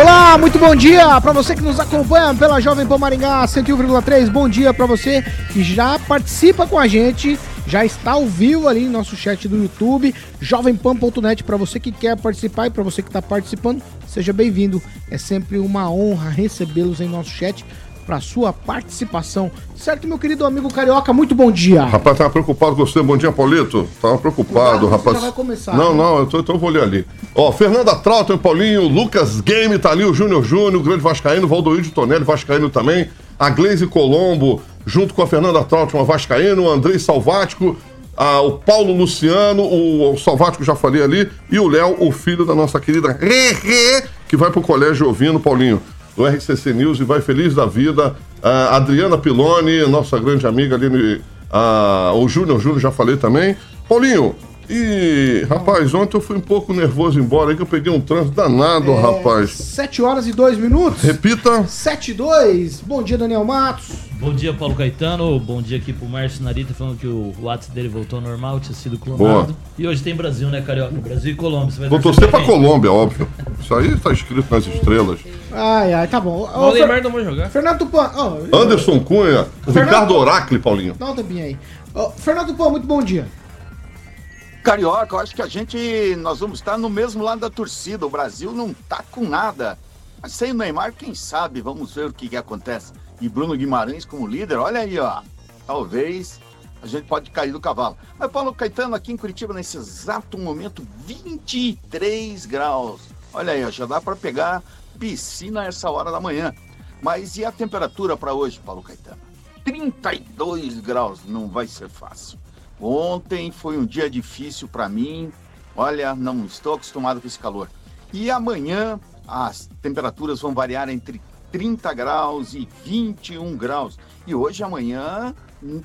Olá, muito bom dia para você que nos acompanha pela Jovem Pan Maringá 101,3. Bom dia para você que já participa com a gente, já está ao vivo ali no nosso chat do YouTube, jovempan.net para você que quer participar e para você que está participando, seja bem-vindo. É sempre uma honra recebê-los em nosso chat para sua participação. Certo, meu querido amigo Carioca, muito bom dia. Rapaz, tava preocupado com você. Bom dia, Paulito. Tava preocupado, Cuidado, rapaz. já vai começar, Não, né? não, eu tô, então eu vou ler ali. Ó, Fernanda Trautem, Paulinho, Lucas Game tá ali, o Júnior Júnior, o grande Vascaíno, Valdoíde Tonelli, Vascaíno também, a Gleise Colombo, junto com a Fernanda Trautem, uma Vascaíno, o Andrei Salvático, o Paulo Luciano, o, o Salvático já falei ali, e o Léo, o filho da nossa querida Rê, que vai pro colégio ouvindo, Paulinho, do RCC News e vai feliz da vida. Adriana Piloni, nossa grande amiga ali, o Júnior Júnior, já falei também. Paulinho, e rapaz, ontem eu fui um pouco nervoso embora aí que eu peguei um trânsito danado, rapaz. 7 horas e 2 minutos. Repita. 7 e 2. Bom dia, Daniel Matos. Bom dia, Paulo Caetano. Bom dia aqui pro Márcio Narita, falando que o WhatsApp dele voltou ao normal, tinha sido clonado. Boa. E hoje tem Brasil, né, Carioca? Brasil e Colômbia. Você vai Vou torcer pra? Colômbia, óbvio. Isso aí tá escrito nas estrelas. Ai, ai, tá bom. O Fer- Neymar não vai jogar. Fernando Tupan. ó, Anderson Cunha, o Fernando- Ricardo Oracle, Paulinho. Dá um tempinho aí. Ô, Fernando Tupan, muito bom dia. Carioca, eu acho que a gente, nós vamos estar no mesmo lado da torcida. O Brasil não tá com nada. Mas sem o Neymar, quem sabe? Vamos ver o que, que acontece. E Bruno Guimarães como líder, olha aí, ó. Talvez a gente pode cair do cavalo. Mas Paulo Caetano, aqui em Curitiba, nesse exato momento, 23 graus. Olha aí, ó, já dá para pegar piscina essa hora da manhã. Mas e a temperatura para hoje, Paulo Caetano? 32 graus, não vai ser fácil. Ontem foi um dia difícil para mim. Olha, não estou acostumado com esse calor. E amanhã as temperaturas vão variar entre 30 graus e 21 graus. E hoje, amanhã, hum,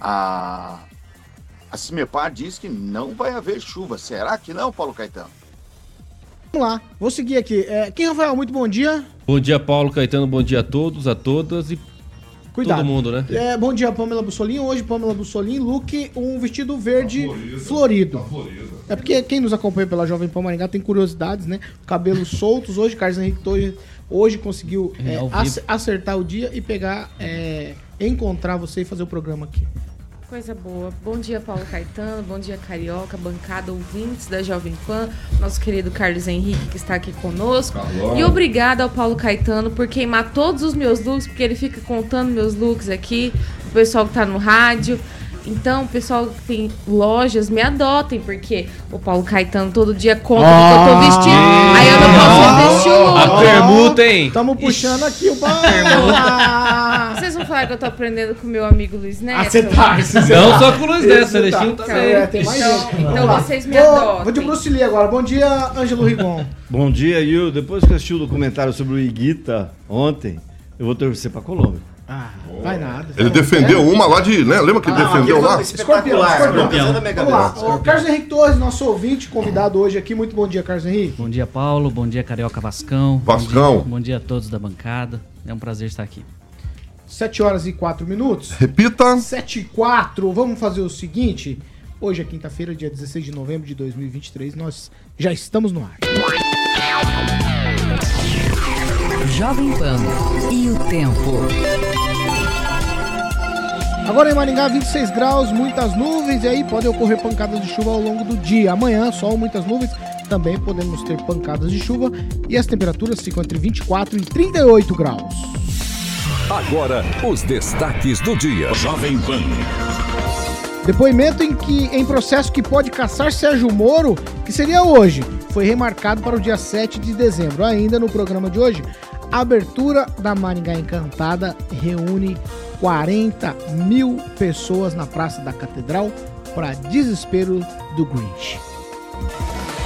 a, a Cimepar diz que não vai haver chuva. Será que não, Paulo Caetano? Vamos lá, vou seguir aqui. É, Kim Rafael, muito bom dia. Bom dia, Paulo Caetano. Bom dia a todos, a todas e Cuidado. todo mundo, né? É, bom dia, Pamela Bussolini. Hoje, Pamela Bussolini, look, um vestido verde florido. É porque quem nos acompanha pela Jovem Pan Maringá tem curiosidades, né? Cabelos soltos. Hoje, Carlos Henrique Torres hoje conseguiu É, é, acertar o dia e pegar, é, encontrar você e fazer o programa aqui. Coisa boa. Bom dia, Paulo Caetano. Bom dia, Carioca, bancada, ouvintes da Jovem Pan. Nosso querido Carlos Henrique, que está aqui conosco. E obrigada ao Paulo Caetano por queimar todos os meus looks, porque ele fica contando meus looks aqui. O pessoal que tá no rádio. Então, o pessoal que tem lojas, me adotem, porque o Paulo Caetano todo dia conta do que eu tô vestindo. Aí eu não posso vestir o look. A permuta, hein? Estamos puxando aqui o bar. Vocês vão falar que eu tô aprendendo com o meu amigo Luiz Neto? Ah, você tá. Não tá. só com o Luiz Neto, Você tá. Celestino É, também. tem mais Então- gente. então vocês me Vou- adotem. Vou de Bruce Lee agora. Bom dia, Ângelo Rigon. Bom dia, Yuri. Depois que eu assisti o documentário sobre o Iguita ontem, eu vou torcer pra Colômbia. Ah, vai nada. Ele defendeu uma lá de, né? Lembra que ele defendeu lá? Escorpião, Espetacular, escorpião. da Mega Vamos lá. O Carlos Henrique Torres, nosso ouvinte, convidado hoje aqui. Muito bom dia, Carlos Henrique. Bom dia, Paulo. Bom dia, Carioca Vascão. Vascão. Bom dia, bom dia a todos da bancada. É um prazer estar aqui. 7 horas e 4 minutos. Repita. 7 e 4. Vamos fazer o seguinte. Hoje é quinta-feira, dia 16 de novembro de 2023. Nós já estamos no ar. Jovem Pan e o tempo. Agora em Maringá, 26 graus, muitas nuvens. E aí podem ocorrer pancadas de chuva ao longo do dia. Amanhã, sol, muitas nuvens. Também podemos ter pancadas de chuva. E as temperaturas ficam entre 24 e 38 graus. Agora, os destaques do dia. Jovem Pan. Depoimento em que em processo que pode caçar Sérgio Moro, que seria hoje, foi remarcado para o dia 7 de dezembro. Ainda no programa de hoje, a abertura da Maringá Encantada reúne 40 mil pessoas na Praça da Catedral para desespero do Grinch.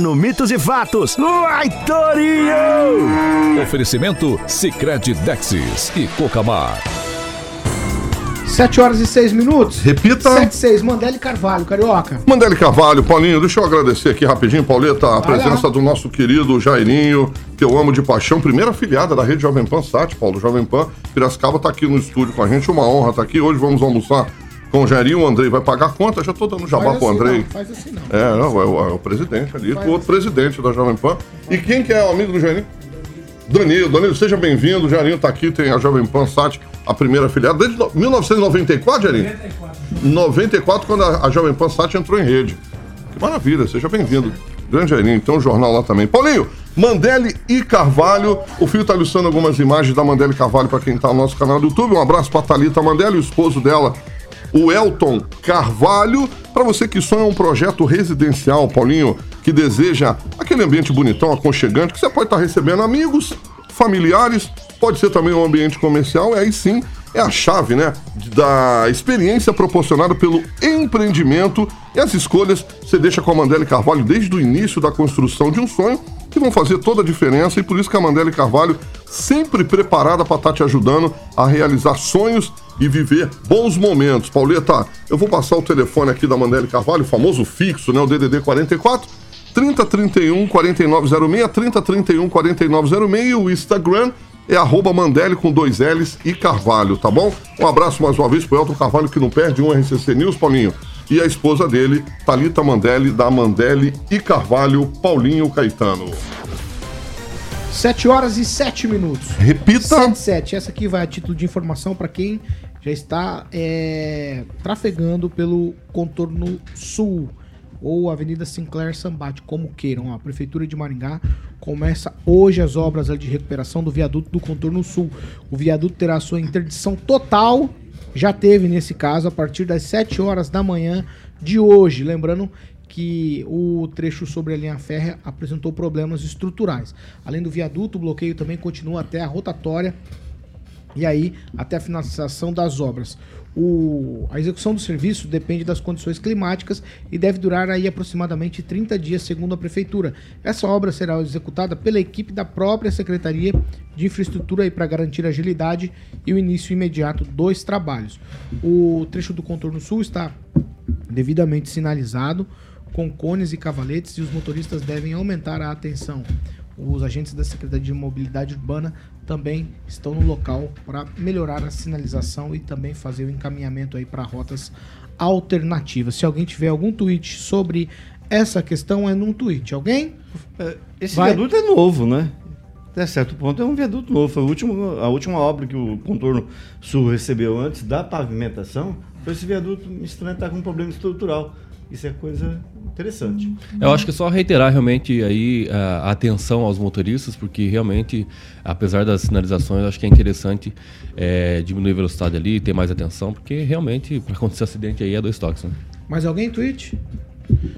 no Mitos e Fatos. Torinho! Oferecimento Sicredi Dexis e Cocamar. 7 horas e 6 minutos. Repita. 7 e 6, Mandele Carvalho, Carioca. Mandele Carvalho, Paulinho, deixa eu agradecer aqui rapidinho, Pauleta, a Vai presença lá. do nosso querido Jairinho, que eu amo de paixão, primeira afiliada da rede Jovem Pan Sat, Paulo. Jovem Pan Piracicaba tá aqui no estúdio com a gente, uma honra estar aqui. Hoje vamos almoçar com o Jairinho, o Andrei vai pagar a conta, já tô dando jabá Faz pro assim Andrei. não, faz assim não. É, não, é, o, é o presidente ali, o outro presidente da Jovem Pan. E quem que é o amigo do Jairinho? Danilo, Danilo, seja bem-vindo. O Jairinho tá aqui, tem a Jovem Pan Sat, a primeira afiliada, desde no- 1994, Jairinho? 94, quando a, a Jovem Pan Sat entrou em rede. Que maravilha, seja bem-vindo. Grande Jairinho, tem um jornal lá também. Paulinho, Mandele e Carvalho. O Fio tá ilustrando algumas imagens da Mandele Carvalho para quem tá no nosso canal do YouTube. Um abraço pra Thalita Mandele, o esposo dela, o Elton Carvalho. Para você que sonha um projeto residencial, Paulinho, que deseja aquele ambiente bonitão, aconchegante, que você pode estar recebendo amigos, familiares, pode ser também um ambiente comercial, e aí sim é a chave, né, da experiência proporcionada pelo empreendimento e as escolhas você deixa com a Mandela Carvalho desde o início da construção de um sonho que vão fazer toda a diferença e por isso que a Mandela Carvalho sempre preparada para estar te ajudando a realizar sonhos e viver bons momentos. Pauleta, eu vou passar o telefone aqui da Mandela Carvalho, o famoso fixo, né, o DDD 44 3031 4906, 3031 4906 e o Instagram é arroba com dois L's e Carvalho, tá bom? Um abraço mais uma vez pro Elton Carvalho que não perde um RCC News, Paulinho. E a esposa dele, Thalita Mandele, da Mandele e Carvalho, Paulinho Caetano. 7 horas e 7 minutos. Repita. 7, 7. Essa aqui vai a título de informação para quem já está é, trafegando pelo contorno sul ou Avenida Sinclair Sambate, como queiram. A Prefeitura de Maringá começa hoje as obras de recuperação do viaduto do contorno sul. O viaduto terá sua interdição total, já teve nesse caso, a partir das 7 horas da manhã de hoje. Lembrando que o trecho sobre a linha férrea apresentou problemas estruturais. Além do viaduto, o bloqueio também continua até a rotatória e aí até a finalização das obras. O- a execução do serviço depende das condições climáticas e deve durar aí aproximadamente 30 dias, segundo a prefeitura. Essa obra será executada pela equipe da própria Secretaria de Infraestrutura para garantir agilidade e o início imediato dos trabalhos. O trecho do contorno sul está devidamente sinalizado com cones e cavaletes e os motoristas devem aumentar a atenção. Os agentes da Secretaria de Mobilidade Urbana também estão no local para melhorar a sinalização e também fazer o encaminhamento aí para rotas alternativas. Se alguém tiver algum tweet sobre essa questão, é num tweet. Alguém? Esse Vai. viaduto é novo, né? Até certo ponto é um viaduto novo. Foi o último, a última obra que o contorno sul recebeu antes da pavimentação. Foi esse viaduto estranho estar com um problema estrutural. Isso é coisa interessante. Eu acho que é só reiterar realmente aí a atenção aos motoristas, porque realmente, apesar das sinalizações, acho que é interessante eh, diminuir a velocidade ali, ter mais atenção, porque realmente, para acontecer acidente aí, é dois toques. Né? Mais alguém tweet?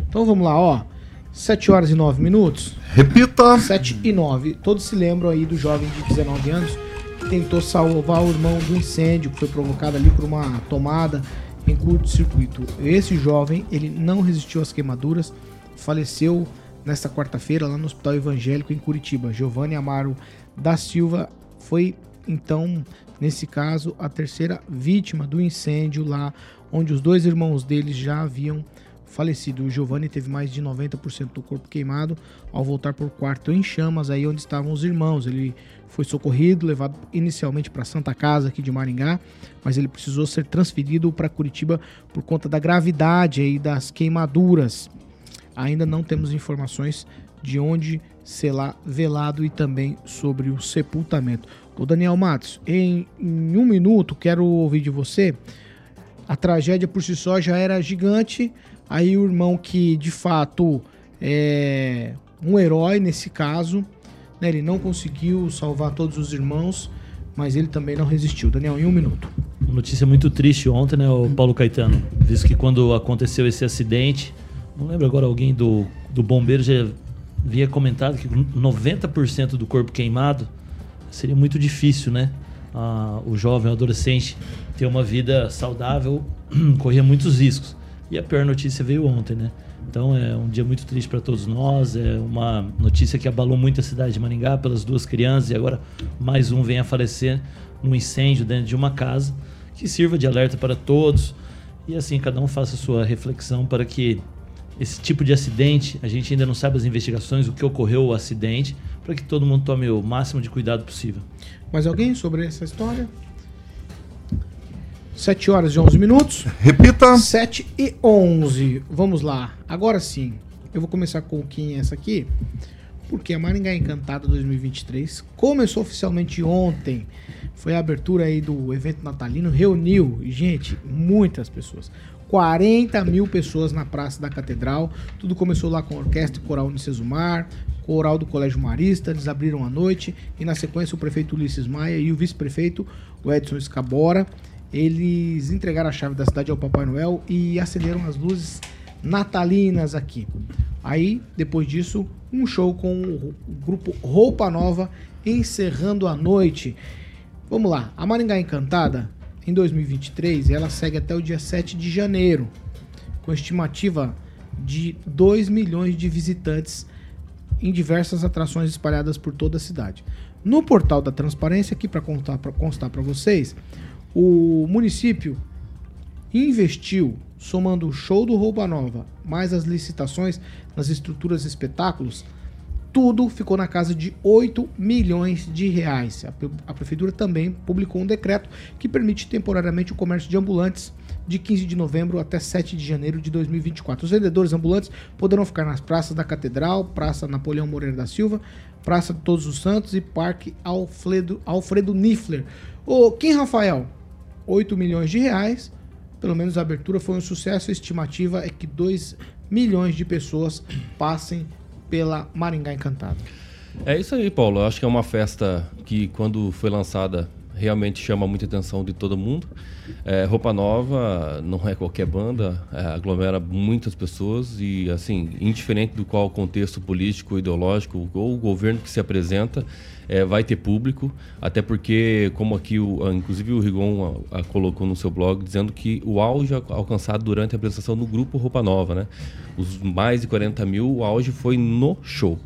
Então vamos lá, ó. 7 horas e 9 minutos. Repita. 7 e 9. Todos se lembram aí do jovem de 19 anos que tentou salvar o irmão do incêndio que foi provocado ali por uma tomada em curto-circuito. Esse jovem, ele não resistiu às queimaduras, faleceu nesta quarta-feira lá no Hospital Evangélico em Curitiba. Giovanni Amaro da Silva foi então, nesse caso, a terceira vítima do incêndio lá onde os dois irmãos deles já haviam falecido. O Giovanni teve mais de 90% do corpo queimado ao voltar o quarto em chamas, aí onde estavam os irmãos. Ele foi socorrido, levado inicialmente para Santa Casa aqui de Maringá, mas ele precisou ser transferido para Curitiba por conta da gravidade aí das queimaduras. Ainda não temos informações de onde será velado e também sobre o sepultamento. O Daniel Matos, em, em um minuto, quero ouvir de você. A tragédia por si só já era gigante. Aí o irmão que de fato é um herói nesse caso, né? ele não conseguiu salvar todos os irmãos, mas ele também não resistiu. Daniel, em um minuto. Uma notícia muito triste ontem, né, o Paulo Caetano? Visto que quando aconteceu esse acidente, não lembro agora alguém do, do bombeiro já havia comentado que 90% do corpo queimado seria muito difícil, né? Ah, o jovem, o adolescente ter uma vida saudável corria muitos riscos. E a pior notícia veio ontem, né? Então é um dia muito triste para todos nós. É uma notícia que abalou muito a cidade de Maringá pelas duas crianças e agora mais um vem a falecer num incêndio dentro de uma casa. Que sirva de alerta para todos e assim cada um faça a sua reflexão para que esse tipo de acidente, a gente ainda não sabe as investigações, o que ocorreu o acidente, para que todo mundo tome o máximo de cuidado possível. Mais alguém sobre essa história? 7 horas e 11 minutos. Repita. 7 e 11. Vamos lá. Agora sim. Eu vou começar com quem é essa aqui. Porque a Maringá Encantada 2023 começou oficialmente ontem. Foi a abertura aí do evento natalino. Reuniu, gente, muitas pessoas. 40 mil pessoas na Praça da Catedral. Tudo começou lá com a Orquestra Coral Unicesumar, Coral do Colégio Marista. Eles abriram a noite. E na sequência o prefeito Ulisses Maia e o vice-prefeito, o Edson Escabora eles entregaram a chave da cidade ao Papai Noel e acenderam as luzes natalinas aqui. Aí, depois disso, um show com o grupo Roupa Nova encerrando a noite. Vamos lá, a Maringá Encantada, em 2023, ela segue até o dia 7 de janeiro, com estimativa de 2 milhões de visitantes em diversas atrações espalhadas por toda a cidade. No portal da transparência, aqui para constar para vocês, o município investiu, somando o show do Roupa Nova, mais as licitações nas estruturas espetáculos, tudo ficou na casa de 8 milhões de reais. A, prefeitura também publicou um decreto que permite temporariamente o comércio de ambulantes de 15 de novembro até 7 de janeiro de 2024. Os vendedores ambulantes poderão ficar nas praças da Catedral, Praça Napoleão Moreira da Silva, Praça de Todos os Santos e Parque Alfredo, Alfredo Niffler. Ô, Kim Rafael, 8 milhões de reais. Pelo menos a abertura foi um sucesso. A estimativa é que 2 milhões de pessoas passem pela Maringá Encantada. É isso aí, Paulo. Eu acho que é uma festa que, quando foi lançada, realmente chama muita atenção de todo mundo. É, Roupa Nova não é qualquer banda, é, aglomera muitas pessoas e, assim, indiferente do qual contexto político, ideológico ou o governo que se apresenta, é, vai ter público, até porque, como aqui, o, inclusive o Rigon a, a colocou no seu blog, dizendo que o auge alcançado durante a apresentação no grupo Roupa Nova, né? Os mais de 40 mil, o auge foi no show.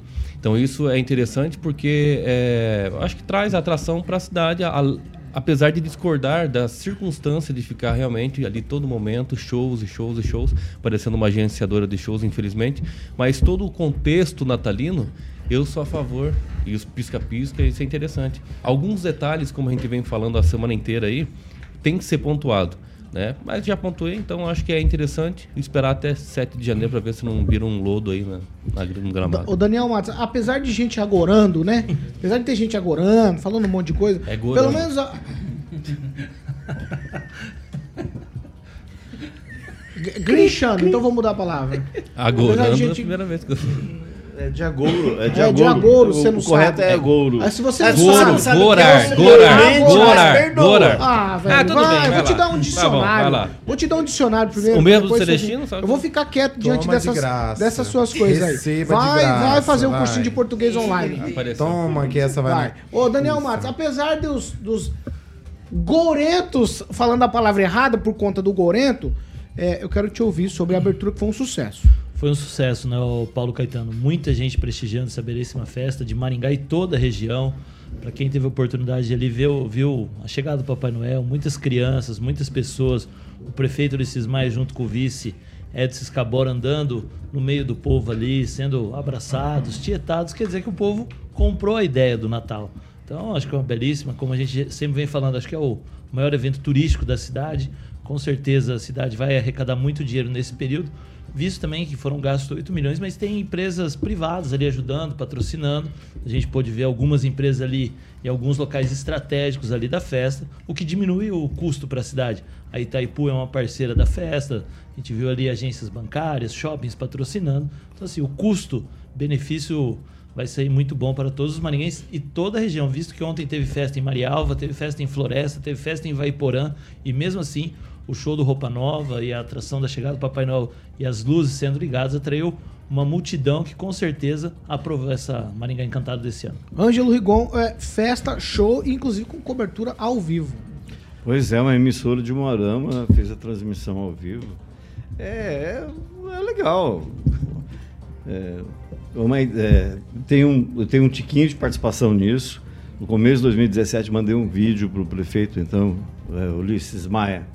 Então isso é interessante porque é, acho que traz atração para a cidade, apesar de discordar da circunstância de ficar realmente ali todo momento, shows e shows e shows, parecendo uma agenciadora de shows, infelizmente, mas todo o contexto natalino, eu sou a favor, e os pisca-pisca, isso é interessante. Alguns detalhes, como a gente vem falando a semana inteira aí, tem que ser pontuado né? Mas já pontuei, então acho que é interessante esperar até 7 de janeiro para ver se não vira um lodo aí na, na, no gramado. O Daniel Matos, apesar de gente agorando, né? apesar de ter gente agorando, falando um monte de coisa, é pelo menos... A... Grinchando, então vou mudar a palavra. Agorando gente... é a primeira vez que eu... É de agouro. É de é agouro. De agouro, você não o correto sabe. é agouro. Mas se você é não gouro, sabe, gorar, sabe gorar, é gorar, gorar. Ah, velho, Ah, tudo vai, bem, vai vou te lá. dar um Tá bom, dicionário. vai lá. Vou te dar um dicionário primeiro. O mesmo do você- Celestino, sabe? Eu vou ficar quieto diante Toma de dessas, graça. dessas suas coisas aí. Receba Vai, graça, vai fazer um vai. cursinho de português online. Apareceu. Toma que essa vai. Vai. Ô, Daniel Matos, apesar dos, dos gorentos falando a palavra errada por conta do gorento, é, eu quero te ouvir sobre a abertura que foi um sucesso. Foi um sucesso, né, Paulo Caetano? Muita gente prestigiando essa belíssima festa de Maringá e toda a região. Para quem teve a oportunidade de ali ver, viu a chegada do Papai Noel, muitas crianças, muitas pessoas, o prefeito Ulisses Maia junto com o vice Edson Escabora andando no meio do povo ali, sendo abraçados, tietados, quer dizer que o povo comprou a ideia do Natal. Então, acho que é uma belíssima, como a gente sempre vem falando, acho que é o maior evento turístico da cidade. Com certeza a cidade vai arrecadar muito dinheiro nesse período, visto também que foram gastos 8 milhões, mas tem empresas privadas ali ajudando, patrocinando. A gente pôde ver algumas empresas ali em alguns locais estratégicos ali da festa, o que diminui o custo para a cidade. A Itaipu é uma parceira da festa, a gente viu ali agências bancárias, shoppings patrocinando. Então, assim, o custo-benefício vai ser muito bom para todos os marinhenses e toda a região, visto que ontem teve festa em Marialva, teve festa em Floresta, teve festa em Vaiporã, e mesmo assim o show do Roupa Nova e a atração da chegada do Papai Noel e as luzes sendo ligadas atraiu uma multidão que com certeza aprovou essa Maringá Encantada desse ano. Ângelo Rigon, é, festa, show, inclusive com cobertura ao vivo. Pois é, uma emissora de Moarama fez a transmissão ao vivo. É, é, é legal. É, uma, é, tem um, eu tenho um tiquinho de participação nisso. No começo de 2017, mandei um vídeo para o prefeito, então, é, Ulisses Maia,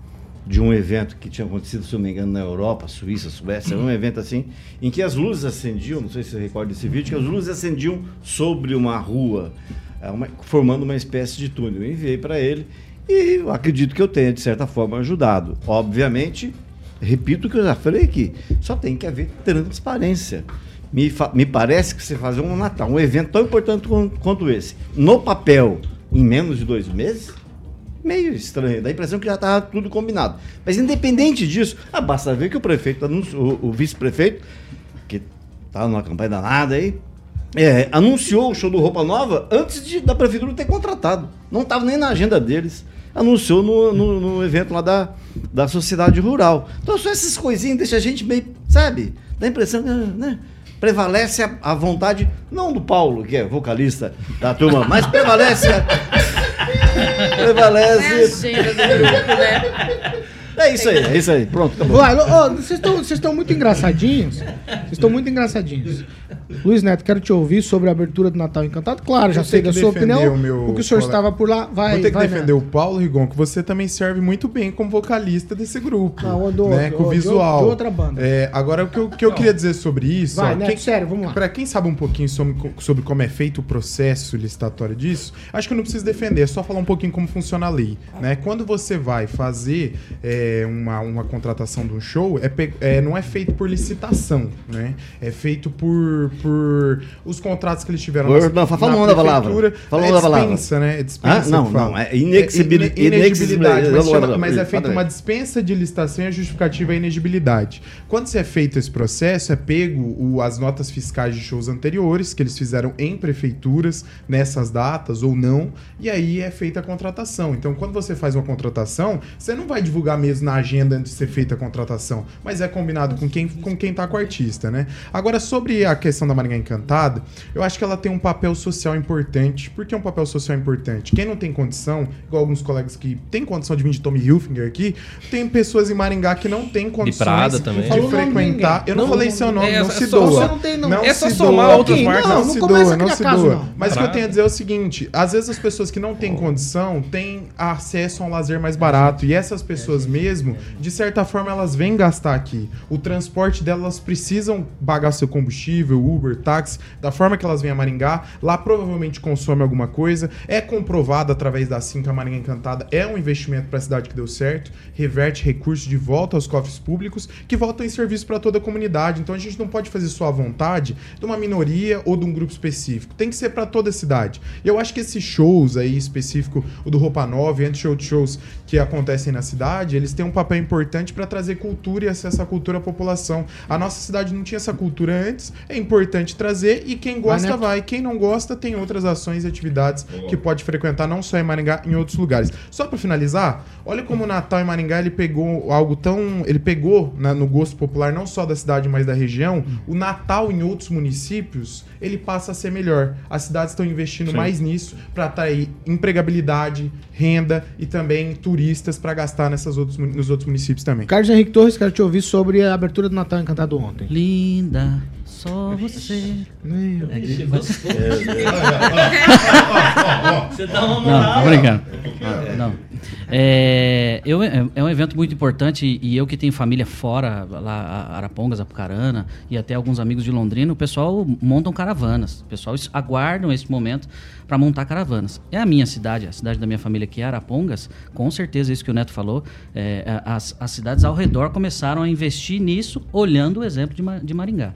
de um evento que tinha acontecido, se não me engano, na Europa, Suíça, Suécia, um evento assim, em que as luzes acendiam, não sei se você recorda desse vídeo, que as luzes acendiam sobre uma rua, é, uma, formando uma espécie de túnel. Eu enviei para ele e acredito que eu tenha, de certa forma, ajudado. Obviamente, repito o que eu já falei aqui, só tem que haver transparência. Me, me parece que você fazer um Natal, um evento tão importante quanto esse, no papel, em menos de dois meses, meio estranho. Dá a impressão que já estava tudo combinado. Mas independente disso, ah, basta ver que o prefeito, o, o vice-prefeito, que está numa campanha danada aí, é, anunciou o show do Roupa Nova antes de, da prefeitura ter contratado. Não estava nem na agenda deles. Anunciou no, no, no, evento lá da, da sociedade rural. Então, só essas coisinhas deixam a gente meio, sabe? Dá a impressão que, né? prevalece a, a, vontade, não do Paulo, que é vocalista da turma, mas prevalece a, prevalece. É a agenda do grupo, né? É isso aí, é isso aí. Pronto, acabou. Vocês estão muito engraçadinhos. Vocês estão muito engraçadinhos. Luiz Neto, quero te ouvir sobre a abertura do Natal Encantado. Claro, já sei da sua opinião. O porque o senhor colega. estava por lá. Vai, Vou ter que vai, defender o Paulo Rigon, que você também serve muito bem como vocalista desse grupo. Não, do, né, do, com o visual. De outra banda. É, agora, o que eu, que eu queria dizer sobre isso. Vai, ó, Neto, quem, sério, vamos lá. Para quem sabe um pouquinho sobre, sobre como é feito o processo licitatório disso, acho que eu não preciso defender, é só falar um pouquinho como funciona a lei. Né? Quando você vai fazer é, uma, uma contratação de um show, é, é, não é feito por licitação, né? É feito por, por os contratos que eles tiveram por, não, fala na da palavra. Fala é dispensa, né? É dispensa. Ah, não, não, é inexibilidade. É inexibilidade mas, chama, mas é feita uma dispensa de licitação e a justificativa é inegibilidade. Quando se é feito esse processo, é pego o, as notas fiscais de shows anteriores, que eles fizeram em prefeituras, nessas datas ou não, e aí é feita a contratação. Então, quando você faz uma contratação, você não vai divulgar mesmo na agenda antes de ser feita a contratação, mas é combinado com quem, com quem tá com o artista, né? Agora, sobre a questão da Maringá Encantada, eu acho que ela tem um papel social importante. Por que um papel social importante? Quem não tem condição, igual alguns colegas que têm condição de vir de Tommy Hilfiger aqui, tem pessoas em Maringá que não têm condições de, Prada também. de frequentar. Eu não, não falei não, seu nome, é, não é se só, doa. Não tem, não. não é só somar doa. outras marcas. Não, não se doa, não se doa. Mas o que eu tenho a dizer é o seguinte: às vezes as pessoas que não têm condição têm acesso a um lazer mais barato. E essas pessoas mesmo, de certa forma, elas vêm gastar aqui. O transporte delas precisam pagar seu combustível, Uber, táxi, da forma que elas vêm a Maringá. Lá provavelmente consome alguma coisa. É comprovado através da Cinca Maringá Encantada. É um investimento para a cidade que deu certo. Reverte recursos de volta aos cofres públicos que voltam em serviço para toda a comunidade. Então a gente não pode fazer só a vontade de uma minoria ou de um grupo específico. Tem que ser para toda a cidade. Eu acho que esses shows aí específico, o do Roupa Nova e antes shows que acontecem na cidade, eles têm um papel importante para trazer cultura e acesso à cultura à população. A nossa cidade não tinha essa cultura antes, é trazer e quem gosta vai, vai. quem não gosta tem outras ações e atividades Boa. que pode frequentar não só em Maringá, em outros lugares. Só para finalizar, olha como o Natal em Maringá ele pegou algo tão, ele pegou na, no gosto popular não só da cidade, mas da região. O Natal em outros municípios, ele passa a ser melhor. As cidades estão investindo Sim. mais nisso para atrair empregabilidade, renda e também turistas para gastar nessas outros, nos outros municípios também. Carlos Henrique Torres, quero te ouvir sobre a abertura do Natal Encantado ontem. Linda, só você. Meu é Deus. Você dá uma moral. Não, obrigado. Não. É, eu, é é um evento muito importante e eu que tenho família fora, lá Arapongas, Apucarana e até alguns amigos de Londrina, o pessoal montam caravanas. O pessoal es- aguardam esse momento para montar caravanas. É a minha cidade, a cidade da minha família que é Arapongas, com certeza isso que o Neto falou, é, as, as cidades ao redor começaram a investir nisso, olhando o exemplo de, de Maringá.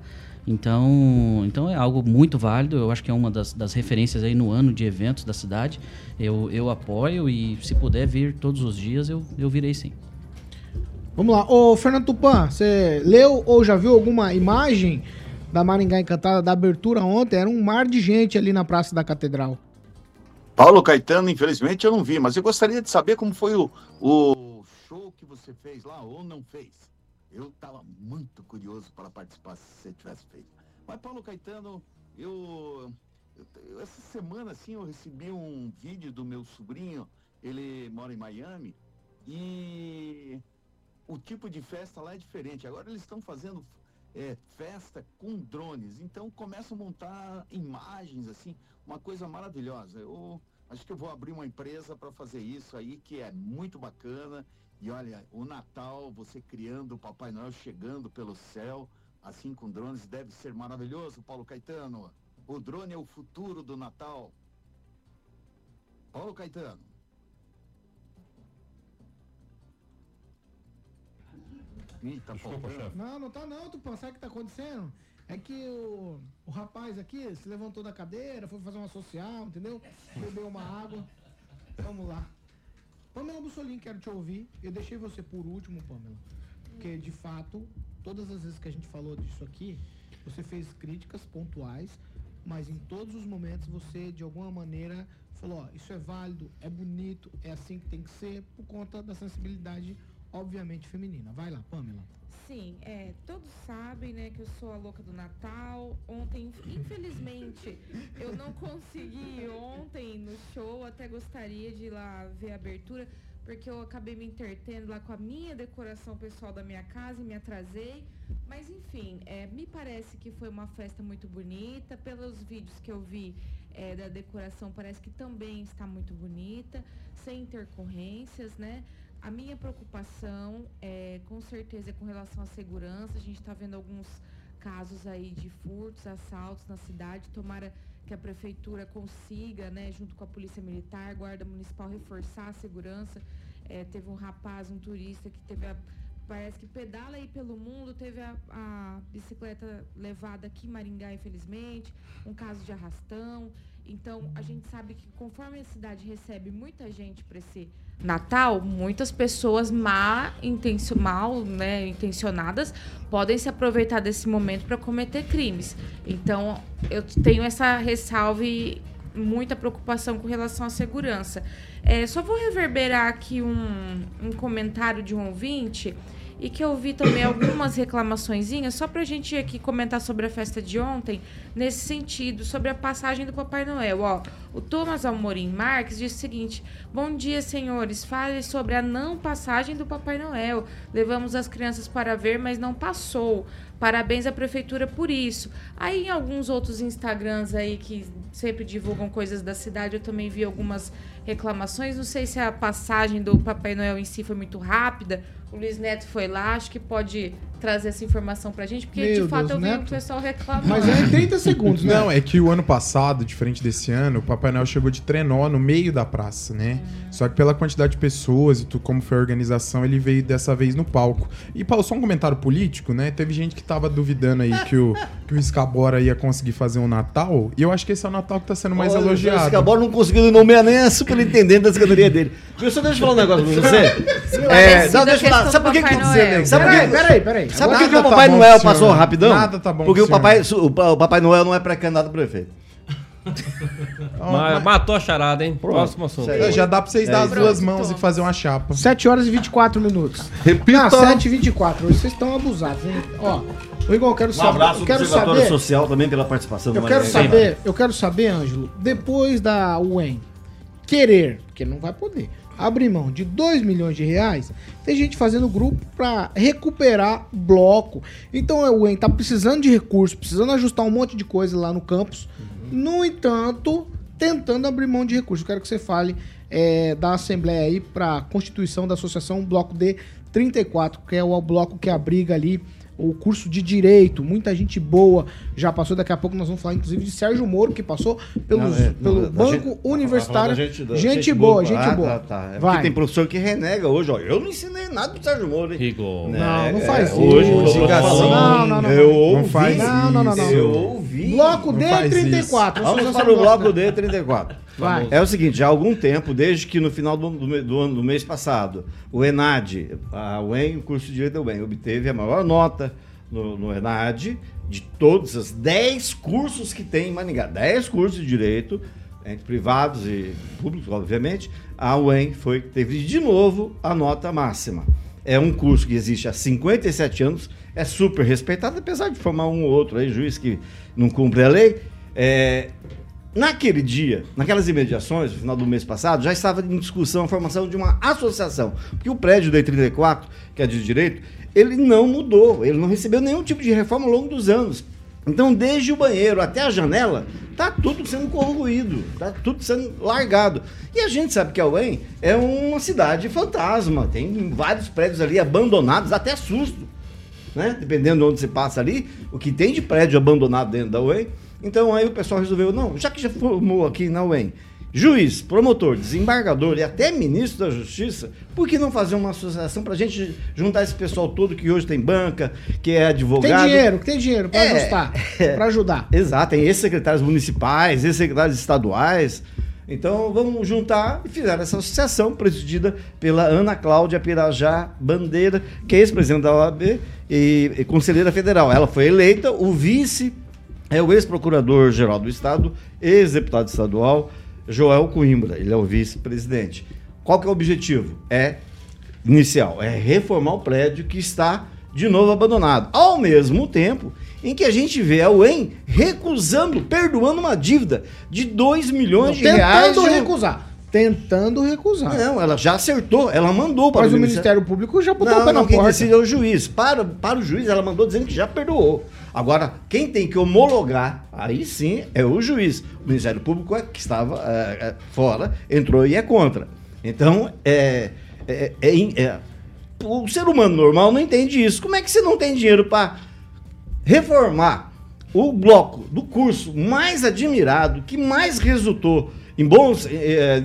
Então, então é algo muito válido. Eu acho que é uma das, das referências aí no ano de eventos da cidade. Eu, eu apoio e se puder vir todos os dias, eu, eu virei sim. Vamos lá. Ô, Fernando Tupan, você leu ou já viu alguma imagem da Maringá Encantada da abertura ontem? Era um mar de gente ali na Praça da Catedral. Paulo Caetano, infelizmente, eu não vi, mas eu gostaria de saber como foi o, o show que você fez lá ou não fez. Eu estava muito para participar se você tivesse feito. Mas, Paulo Caetano, eu- eu- essa semana assim eu recebi um vídeo do meu sobrinho, ele mora em Miami, e o tipo de festa lá é diferente. Agora eles estão fazendo é, festa com drones, então começam a montar imagens assim, uma coisa maravilhosa. Eu acho que eu vou abrir uma empresa para fazer isso aí, que é muito bacana. E olha, o Natal, você criando o Papai Noel chegando pelo céu, assim com drones, deve ser maravilhoso, Paulo Caetano. O drone é o futuro do Natal. Paulo Caetano. Eita, Paulo. Não, não tá não, Tupan. Sabe o que tá acontecendo? É que o, o rapaz aqui se levantou da cadeira, foi fazer uma social, entendeu? Bebeu uma água. Vamos lá. Pamela Bussolini, quero te ouvir. Eu deixei você por último, Pamela. Porque, de fato, todas as vezes que a gente falou disso aqui, você fez críticas pontuais, mas em todos os momentos você, de alguma maneira, falou, ó, isso é válido, é bonito, é assim que tem que ser, por conta da sensibilidade, obviamente, feminina. Vai lá, Pamela. Sim, é, todos sabem, né, que eu sou a louca do Natal. Ontem, infelizmente, eu não consegui ontem no show, até gostaria de ir lá ver a abertura, porque eu acabei me entretendo lá com a minha decoração pessoal da minha casa e me atrasei. Mas enfim, é, me parece que foi uma festa muito bonita. Pelos vídeos que eu vi é, da decoração, parece que também está muito bonita, sem intercorrências, né? A minha preocupação é com certeza é com relação à segurança. A gente está vendo alguns casos aí de furtos, assaltos na cidade. Tomara que a prefeitura consiga, né, junto com a polícia militar, guarda municipal, reforçar a segurança. É, teve um rapaz, um turista que teve a parece que pedala aí pelo mundo, teve a, a bicicleta levada aqui em Maringá, infelizmente, um caso de arrastão. Então, a gente sabe que conforme a cidade recebe muita gente para esse Natal, muitas pessoas má intencio- mal né, intencionadas podem se aproveitar desse momento para cometer crimes. Então, eu tenho essa ressalva e muita preocupação com relação à segurança. É, só vou reverberar aqui um, um comentário de um ouvinte e que eu vi também algumas reclamaçõezinhas, só pra gente aqui comentar sobre a festa de ontem, nesse sentido, sobre a passagem do Papai Noel. Ó, o Thomas Almorim Marques disse o seguinte: Bom dia, senhores. Fale sobre a não passagem do Papai Noel. Levamos as crianças para ver, mas não passou. Parabéns à prefeitura por isso. Aí em alguns outros Instagrams aí que sempre divulgam coisas da cidade, eu também vi algumas reclamações. Não sei se a passagem do Papai Noel em si foi muito rápida. O Luiz Neto foi lá, acho que pode trazer essa informação pra gente, porque Meu de fato Deus, eu vi Neto. o pessoal reclamando. Mas é em 30 segundos, né? Não, é que o ano passado, diferente desse ano, o Papai Noel chegou de trenó no meio da praça, né? Só que pela quantidade de pessoas e tudo, como foi a organização, ele veio dessa vez no palco. E, Paulo, só um comentário político, né? Teve gente que tava duvidando aí que o, que o Escabora ia conseguir fazer um Natal, e eu acho que esse é o Natal que tá sendo mais Olha, elogiado. O Escabora não conseguiu nomear nem a superintendente da secretaria dele. Pessoal, deixa eu falar um negócio pra você. É, não, deixa eu falar. Sabe por que que Sabe por que Peraí, peraí, peraí. Sabe por que, o tá Papai bom, Noel senhor. passou rapidão? Nada tá bom, Porque o. Papai, o Pa- o Papai Noel não é pré-candidato a prefeito. Ma- Matou a charada, hein? Próximo assunto. Já dá pra vocês É dar as isso. duas mãos e fazer uma chapa. 7 horas e 24 minutos. Repita. Não, 7 e 24. Hoje vocês estão abusados, hein? Ó, ô Igor, eu quero Um saber. abraço eu quero saber. Social também pela participação do Eu quero saber, eu quero saber, Ângelo, depois da UEM querer, porque não vai poder, abrir mão de 2 milhões de reais, tem gente fazendo grupo pra recuperar bloco. Então a UEM tá precisando de recursos, precisando ajustar um monte de coisa lá no campus. No entanto, tentando abrir mão de recursos. Eu quero que você fale é, da Assembleia aí para a constituição da Associação Bloco D 34, que é o bloco que abriga ali o curso de Direito. Muita gente boa já passou. Daqui a pouco nós vamos falar, inclusive, de Sérgio Moro, que passou pelos, Não, é, pelo não, Banco gente- Universitário. gente- da gente, boa, gente Ah, boa. tá, tá. É Vai. porque tem professor que renega hoje, ó. Eu não ensinei nada pro Sérgio Moro, hein? Né? Não, não É, faz isso. Hoje, Não. Não, não, não, Eu ouvi. Não faz Não, não, não, não. Eu ouvi. Bloco Não D faz 34. isso. Vamos Associação para o Bloco bloco D. D34. Vai. É o seguinte, há algum tempo, desde que no final do, do, do do mês passado, o ENAD, a UEM, o curso de Direito da UEM, obteve a maior nota no, no ENAD de todos os 10 cursos que tem em Maringá. 10 cursos de Direito, entre privados e públicos, obviamente. A UEM foi, teve de novo a nota máxima. É um curso que existe há 57 anos, é super respeitado, apesar de formar um ou outro aí, juiz que não cumpre a lei. É, Naquele dia, naquelas imediações, no final do mês passado, já estava em discussão a formação de uma associação. Porque o prédio da 34, que é de direito, ele não mudou, ele não recebeu nenhum tipo de reforma ao longo dos anos. Então, desde o banheiro até a janela, tá tudo sendo corroído, tá tudo sendo largado. E a gente sabe que a UEM é uma cidade fantasma, tem vários prédios ali abandonados, até susto né? Dependendo de onde você passa ali, o que tem de prédio abandonado dentro da UEM. Então aí o pessoal resolveu, não, já que já formou aqui na UEM, juiz, promotor, desembargador e até ministro da Justiça, por que não fazer uma associação para a gente juntar esse pessoal todo que hoje tem banca, que é advogado? Tem dinheiro, tem dinheiro para É. ajustar, para ajudar. Exato, tem ex-secretários municipais, ex-secretários estaduais. Então vamos juntar e fizeram essa associação presidida pela Ana Cláudia Pirajá Bandeira, que é ex-presidente da OAB e, e conselheira federal. Ela foi eleita, o vice é o ex-procurador-geral do Estado, ex-deputado estadual, Joel Coimbra. Ele é o vice-presidente. Qual que é o objetivo? É inicial, é reformar o prédio que está de novo abandonado. Ao mesmo tempo em que a gente vê a UEM recusando, perdoando uma dívida de 2 milhões de reais. Tentando recusar. Tentando recusar. Não, ela já acertou, ela mandou para Mas o Ministério Público já botou não, o pé na não, quem porta. decide é o juiz. Para, para o juiz, ela mandou dizendo que já perdoou. Agora, quem tem que homologar, aí sim, é o juiz. O Ministério Público é que estava é, é, fora, entrou e é contra. Então, é, é, é in- é- o ser humano normal não entende isso. Como é que você não tem dinheiro para reformar o bloco do curso mais admirado, que mais resultou em bons,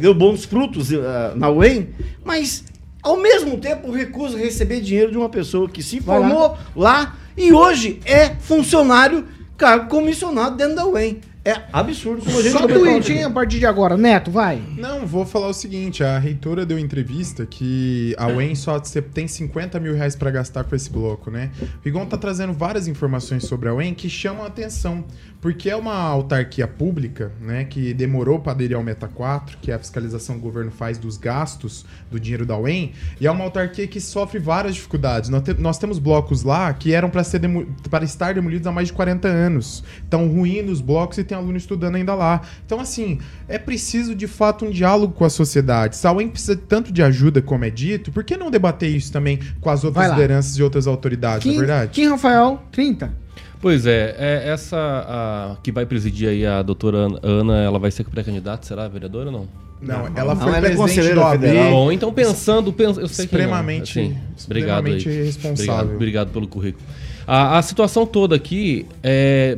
deu bons frutos na UEM, mas ao mesmo tempo recusa receber dinheiro de uma pessoa que se Vai lá. formou lá. E hoje é funcionário, cargo comissionado dentro da UEM. É absurdo. como a gente Só tweet, hein, a partir de agora. Neto, vai. Não, vou falar o seguinte: a reitora deu entrevista que a UEM só cê tem 50 mil reais pra gastar com esse bloco, né? O Rigon tá trazendo várias informações sobre a UEM que chamam a atenção, porque é uma autarquia pública, né, que demorou para aderir ao Meta 4, que é a fiscalização que o governo faz dos gastos do dinheiro da UEM, e é uma autarquia que sofre várias dificuldades. Nós, te- nós temos blocos lá que eram para ser demo- para estar demolidos há mais de 40 anos. Estão ruindo os blocos e tem aluno estudando ainda lá. Então, assim, é preciso de fato um diálogo com a sociedade. Se a UEM precisa tanto de ajuda, como é dito, por que não debater isso também com as outras lideranças e outras autoridades, não Kim, é verdade? Kim Rafael, 30. Pois é, é essa a, que vai presidir aí a doutora Ana- ela vai ser pré-candidata, será vereadora ou não? Não, ela Não, foi ela é presidente conselheira do AB. Bom, então pensando, eu sei que não, Extremamente- assim, obrigado aí. extremamente responsável. Obrigado, obrigado pelo currículo. A, a situação toda aqui, é,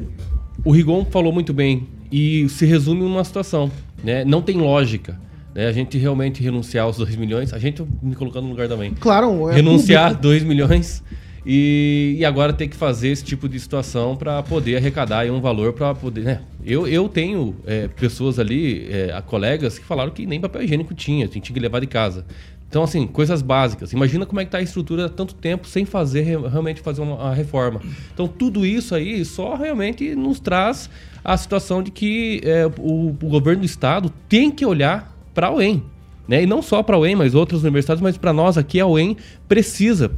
o Rigon falou muito bem e se resume numa situação, né? Não tem lógica. Né? A gente realmente renunciar aos 2 milhões, a gente me colocando no lugar também. Claro, é renunciar público. 2 milhões e, e agora ter que fazer esse tipo de situação para poder arrecadar um valor para poder. Né? Eu, eu tenho é, pessoas ali, é, colegas, que falaram que nem papel higiênico tinha, tinha que levar de casa. Então, assim, coisas básicas. Imagina como é que está a estrutura há tanto tempo sem fazer re- realmente fazer uma, reforma. Então, tudo isso aí só realmente nos traz a situação de que é, o, o governo do estado tem que olhar para a UEM. Né? E não só para a UEM, mas outras universidades, mas para nós aqui a UEM precisa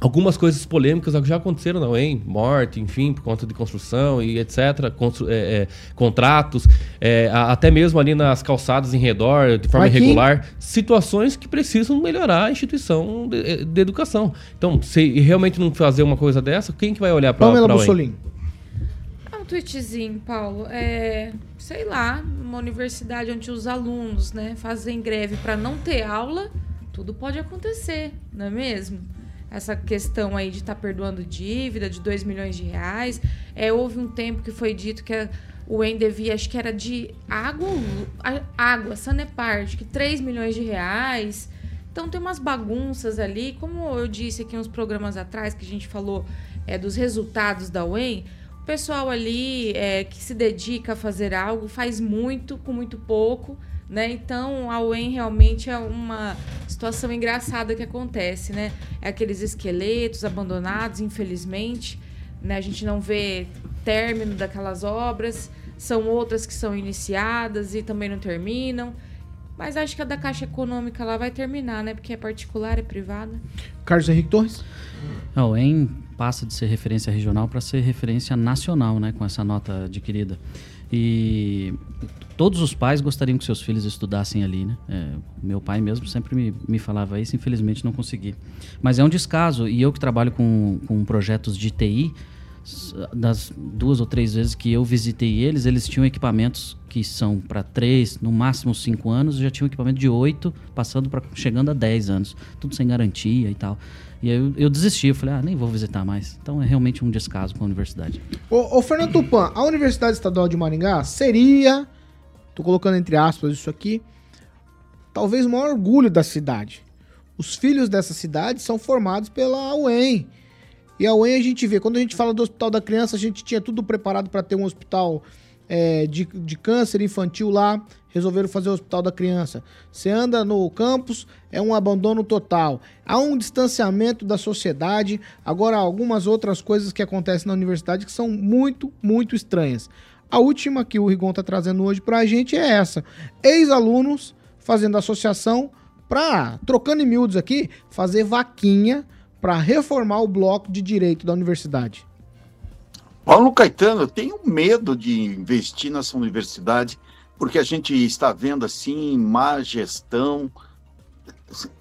algumas coisas polêmicas já aconteceram na UEM, morte, enfim, por conta de construção e etc., constru- é, é, contratos, é, a- até mesmo ali nas calçadas em redor, de forma Kim. irregular, situações que precisam melhorar a instituição de, de educação. Então, se realmente não fazer uma coisa dessa, quem que vai olhar para a UEM? Bussolini. Ah, tweetzinho, Paulo. É, sei lá, uma universidade onde os alunos, né, fazem greve para não ter aula, tudo pode acontecer, não é mesmo? Essa questão aí de estar tá perdoando dívida de 2 milhões de reais. É, houve um tempo que foi dito que a, o EN devia, acho que era de água, água, Sanepar, que 3 milhões de reais. Então tem umas bagunças ali, como eu disse aqui uns programas atrás que a gente falou é, dos resultados da UEM, o pessoal ali é, que se dedica a fazer algo faz muito com muito pouco, né? Então a UEM realmente é uma situação engraçada que acontece, né? É aqueles esqueletos abandonados, infelizmente, né? A gente não vê término daquelas obras, são outras que são iniciadas e também não terminam. Mas acho que a da Caixa Econômica lá vai terminar, né? Porque é particular, é privada. Carlos Henrique Torres? A UEM passa de ser referência regional para ser referência nacional, né, com essa nota adquirida. E todos os pais gostariam que seus filhos estudassem ali, né? É, meu pai mesmo sempre me, me falava isso, infelizmente não consegui. Mas é um descaso, e eu que trabalho com, com projetos de TI, das duas ou três vezes que eu visitei eles, eles tinham equipamentos que são para três, no máximo cinco anos, já tinham equipamento de oito, passando para chegando a dez anos, tudo sem garantia e tal. E aí eu, eu desisti, eu falei, ah, nem vou visitar mais. Então é realmente um descaso com a universidade. Ô, ô Fernando Tupan, a Universidade Estadual de Maringá seria, tô colocando entre aspas isso aqui, talvez o maior orgulho da cidade. Os filhos dessa cidade são formados pela UEM. E a UEM a gente vê, quando a gente fala do Hospital da Criança, a gente tinha tudo preparado para ter um hospital é, de, de câncer infantil lá, resolveram fazer o Hospital da Criança. Você anda no campus, é um abandono total. Há um distanciamento da sociedade. Agora, algumas outras coisas que acontecem na universidade que são muito, muito estranhas. A última que o Rigon está trazendo hoje para a gente é essa: ex-alunos fazendo associação para, trocando em miúdos aqui, fazer vaquinha para reformar o bloco de direito da universidade. Paulo Caetano, eu tenho medo de investir nessa universidade, porque a gente está vendo assim má gestão.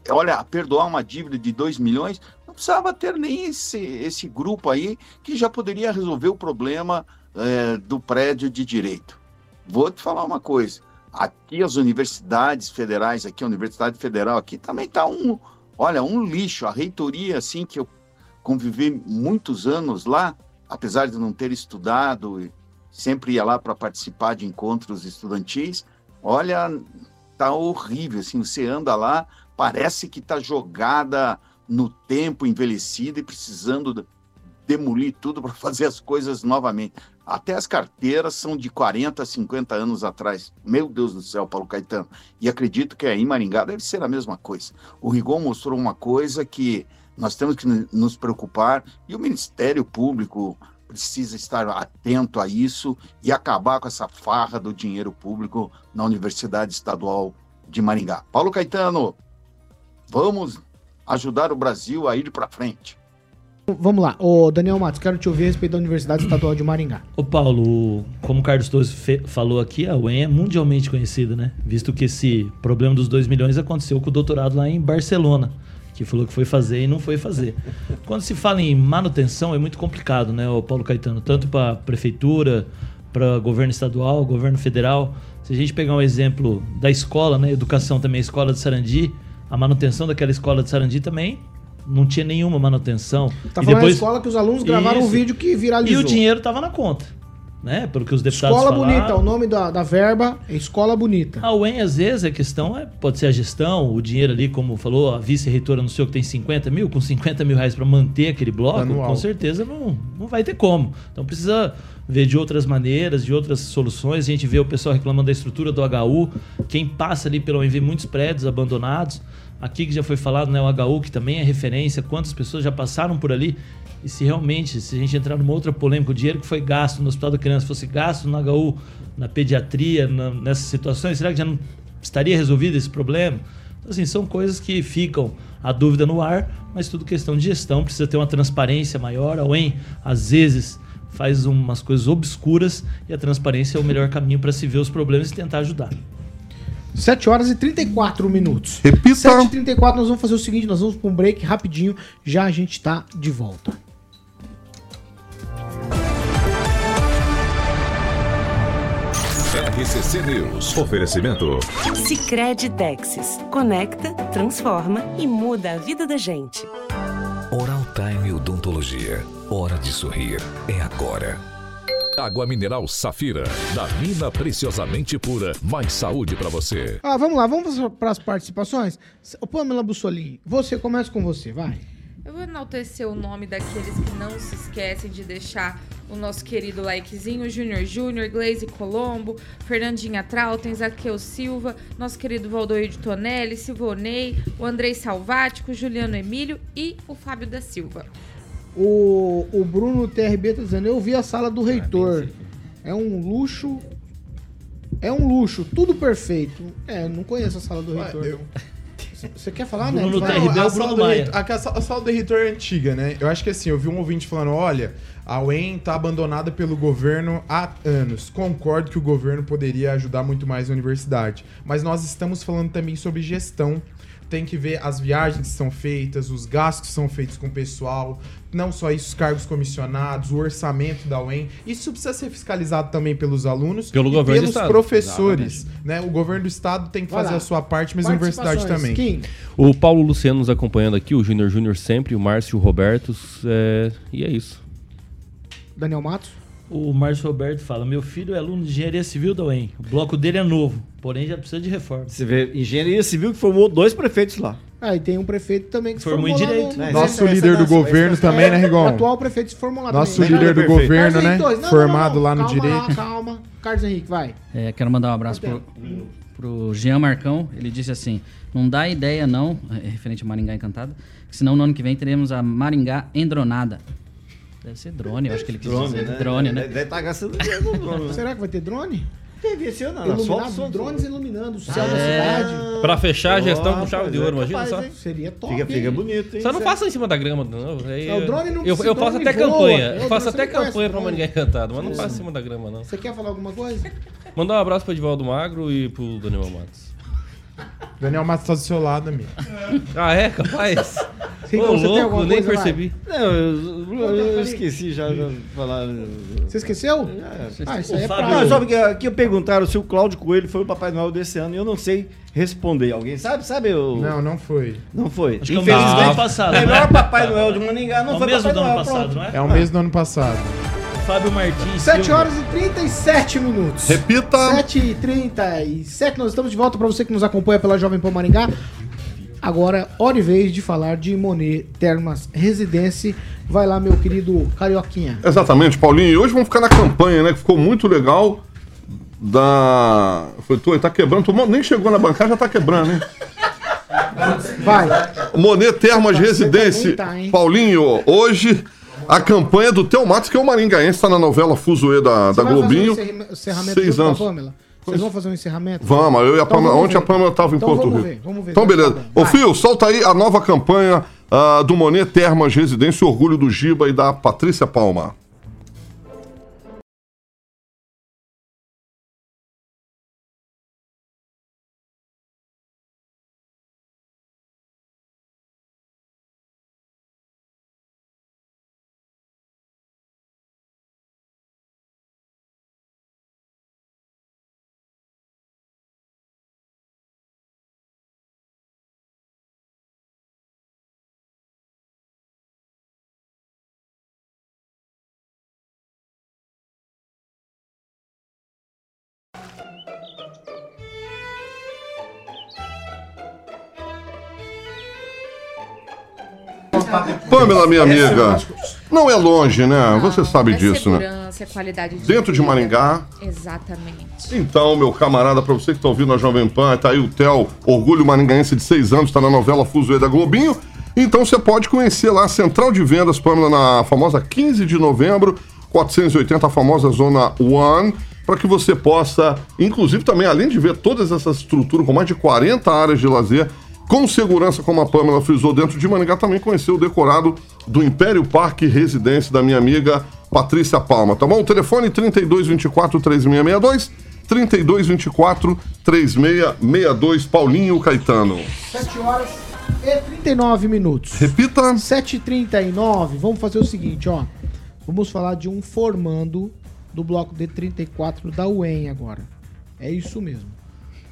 Olha, perdoar uma dívida de 2 milhões, não precisava ter nem esse, esse grupo aí que já poderia resolver o problema é, do prédio de direito. Vou te falar uma coisa. Aqui as universidades federais, aqui a Universidade Federal, aqui também está um, olha, um lixo. A reitoria, assim, que eu convivi muitos anos lá, apesar de não ter estudado, sempre ia lá para participar de encontros estudantis. Olha, tá horrível, assim, você anda lá, parece que tá jogada no tempo, envelhecida e precisando demolir tudo para fazer as coisas novamente. Até as carteiras são de 40, 50 anos atrás. Meu Deus do céu, Paulo Caetano. E acredito que aí em Maringá deve ser a mesma coisa. O Rigon mostrou uma coisa que nós temos que nos preocupar e o Ministério Público precisa estar atento a isso e acabar com essa farra do dinheiro público na Universidade Estadual de Maringá. Paulo Caetano, vamos ajudar o Brasil a ir para frente. Vamos lá, ô Daniel Matos, quero te ouvir a respeito da Universidade Estadual de Maringá. Ô Paulo, como o Carlos Torres falou aqui, a UEM é mundialmente conhecida, né? Visto que esse problema dos 2 milhões aconteceu com o doutorado lá em Barcelona que falou que foi fazer e não foi fazer. Quando se fala em manutenção, é muito complicado, né, o Paulo Caetano? Tanto para prefeitura, para governo estadual, governo federal. Se a gente pegar um exemplo da escola, né, educação também, a escola de Sarandi, a manutenção daquela escola de Sarandi também não tinha nenhuma manutenção. Tá e depois... escola que os alunos gravaram Isso. um vídeo que viralizou. E o dinheiro estava na conta né? Pelo que os deputados Escola falaram. Bonita, o nome da, da verba é Escola Bonita. A UEM, às vezes, a questão é, pode ser a gestão, o dinheiro ali, como falou, a vice-reitora anunciou que tem 50 mil, com 50 mil reais para manter aquele bloco, Anual. com certeza não, não vai ter como. Então precisa ver de outras maneiras, de outras soluções. A gente vê o pessoal reclamando da estrutura do HU, quem passa ali pelo OMV, muitos prédios abandonados. Aqui que já foi falado, né, o HU, que também é referência, quantas pessoas já passaram por ali e se realmente, se a gente entrar numa outra polêmica, o dinheiro que foi gasto no Hospital da Criança fosse gasto no HU, na pediatria, na, nessas situações, será que já não estaria resolvido esse problema? Então, assim, são coisas que ficam a dúvida no ar, mas tudo questão de gestão, precisa ter uma transparência maior. A UEM, às vezes, faz umas coisas obscuras e a transparência é o melhor caminho para se ver os problemas e tentar ajudar. 7 horas e 34 minutos. Repita. 7 e 34 nós vamos fazer o seguinte, nós vamos para um break rapidinho, já a gente está de volta. RCC News. Oferecimento. Sicredi Texas. Conecta, transforma e muda a vida da gente. Oral Time Odontologia. Hora de sorrir. É agora. Água mineral Safira. Da mina preciosamente pura. Mais saúde pra você. Ah, vamos lá, vamos para as participações. Pamela Bussolini, você começa com você, vai. Eu vou enaltecer o nome daqueles que não se esquecem de deixar o nosso querido likezinho, Júnior Júnior, Glaze Colombo, Fernandinha Trautem, Zaqueu Silva, nosso querido Valdoir de Tonelli, Silvonei, o Andrei Salvático, Juliano Emílio e o Fábio da Silva. O, o Bruno TRB tá dizendo, eu vi a sala do reitor. É um luxo. É um luxo, tudo perfeito. É, não conheço a sala do reitor. eu- Você quer falar, Bruno né? Vai. Não, a sala do reitor- a, a sala do reitor é antiga, né? Eu acho que assim, eu vi um ouvinte falando: olha, a UEM tá abandonada pelo governo há anos. Concordo que o governo poderia ajudar muito mais a universidade. Mas nós estamos falando também sobre gestão. Tem que ver as viagens que são feitas, os gastos que são feitos com o pessoal, não só isso, os cargos comissionados, o orçamento da UEM. Isso precisa ser fiscalizado também pelos alunos Pelo e governo do pelos estado. professores. Né? O governo do estado tem que fazer lá. a sua parte, mas a universidade também. O Paulo Luciano nos acompanhando aqui, o Júnior Júnior sempre, o Márcio Roberto. é, E é isso. Daniel Matos? O Márcio Roberto fala: Meu filho é aluno de engenharia civil da UEM. O bloco dele é novo, porém já precisa de reforma. Você vê, engenharia civil que formou dois prefeitos lá. Ah, e tem um prefeito também que se Formou em formou lá direito. no- É, Nosso essa- líder essa do não, governo essa- também, né, O Rigon? atual prefeito se formou lá Nosso também. líder do Carlos governo, né? Não, não, Formado não, lá no calma direito. calma. Carlos Henrique, vai. É, quero mandar um abraço pro, pro Jean Marcão. Ele disse assim: não dá ideia, não, é, referente a Maringá Encantada, que senão no ano que vem teremos a Maringá Endronada. Deve ser drone, eu acho que ele quis Drone, dizer. né? Drone, né? Deve estar gastando dinheiro no drone, né? Será que vai ter drone? Teve esse ano, nas Iluminado, fotos, drones iluminando o céu É. da cidade. Pra fechar a gestão Ó, com chave de ouro, é imagina capaz, só. hein? Seria top. Fica, fica bonito, hein? Só não faça em cima da grama, não. Aí, É, o drone não eu, precisa- eu faço até voa. campanha. É, Eu faço até não campanha pra. Maringá Encantado, mas não faça em cima da grama, não. Você quer falar alguma coisa? Mandar um abraço pro Edivaldo Magro e pro Daniel Matos. Daniel Matos tá do seu lado, amigo. Ah, é? Capaz? Sim, Ô, você tem louco, alguma nem coisa, percebi. Não, eu, eu esqueci já de falar. Você esqueceu? Ah, isso aí é Não, prazo. só porque aqui perguntaram se o Cláudio Coelho foi o Papai Noel desse ano e eu não sei responder. Alguém sabe? Sabe? Eu... Não, não foi. Não foi. Acho que é o mesmo do ano passado, O melhor né? Papai Noel de Maringá não É o foi mesmo Papai do ano Noel. passado, pronto. não é? É o mês do ano passado. Fábio Martins. 7 Silva. horas e 37 minutos. Repita. 7 e 37 nós estamos de volta para você que nos acompanha pela Jovem Pan Maringá. Agora, hora e vez de falar de Monet Termas Residência. Vai lá, meu querido Carioquinha. Exatamente, Paulinho. E hoje vamos ficar na campanha, né? Que ficou muito legal. Da. Foi, tu, tá quebrando. Tu nem chegou na bancada, já tá quebrando, hein? Vai. Monet Termas Você Residência. também tá? Paulinho, hoje a campanha do Teu Matos, que é o Maringaense, tá na novela Fuzuê da, Você da vai Globinho. Seis anos. Vocês vão fazer um encerramento? Vamos, eu e a Então Ontem a ver. Pamela estava em Então Porto vamos Rico. ver, vamos ver. Então, beleza. Ô, Fio, solta aí a nova campanha ah, do Monet Termas Residência, Orgulho do Giba e da Patrícia Palma. Pamela, minha amiga, não é longe, né? Você sabe é disso, né? segurança, é qualidade de Dentro de vida. Maringá. Exatamente. Então, meu camarada, pra você que tá ouvindo a Jovem Pan, tá aí o Theo, Orgulho Maringaense de seis anos, tá na novela Fuzuê da Globinho. Então você pode conhecer lá a Central de Vendas, Pamela, na famosa 15 de novembro, 480, a famosa Zona One, para que você possa, inclusive também, além de ver todas essas estruturas com mais de 40 áreas de lazer, com segurança, como a Pamela frisou dentro de Maringá, também conhecer o decorado do Império Parque Residência da minha amiga Patrícia Palma, tá bom? O telefone 3224 3662 3224 3662 Paulinho Caetano. 7 horas e 39 minutos. Repita. 7h39. Vamos fazer o seguinte, ó. Vamos falar de um formando do bloco D34 da UEM agora. É isso mesmo.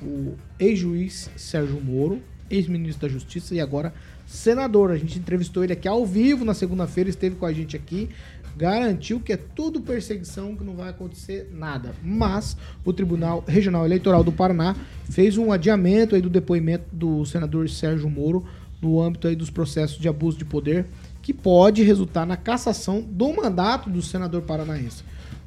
O ex-juiz Sérgio Moro, ex-ministro da Justiça e agora senador. A gente entrevistou ele aqui ao vivo na segunda-feira, esteve com a gente aqui, garantiu que é tudo perseguição, que não vai acontecer nada. Mas o Tribunal Regional Eleitoral do Paraná fez um adiamento aí do depoimento do senador Sérgio Moro no âmbito aí dos processos de abuso de poder, que pode resultar na cassação do mandato do senador paranaense.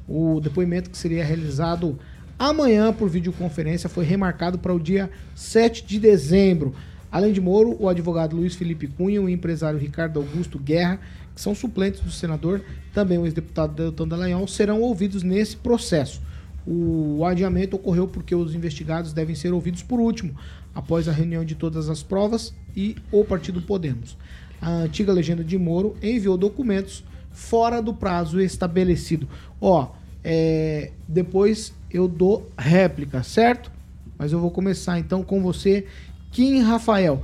O depoimento que seria realizado amanhã por videoconferência foi remarcado para o dia 7 de dezembro. Além de Moro, o advogado Luiz Felipe Cunha e o empresário Ricardo Augusto Guerra, que são suplentes do senador, também o ex-deputado Deltan Dallagnol, serão ouvidos nesse processo. O adiamento ocorreu porque os investigados devem ser ouvidos por último, após a reunião de todas as provas e o partido Podemos. A antiga legenda de Moro enviou documentos fora do prazo estabelecido. Ó, é, depois eu dou réplica, certo? Mas eu vou começar então com você, Kim Rafael.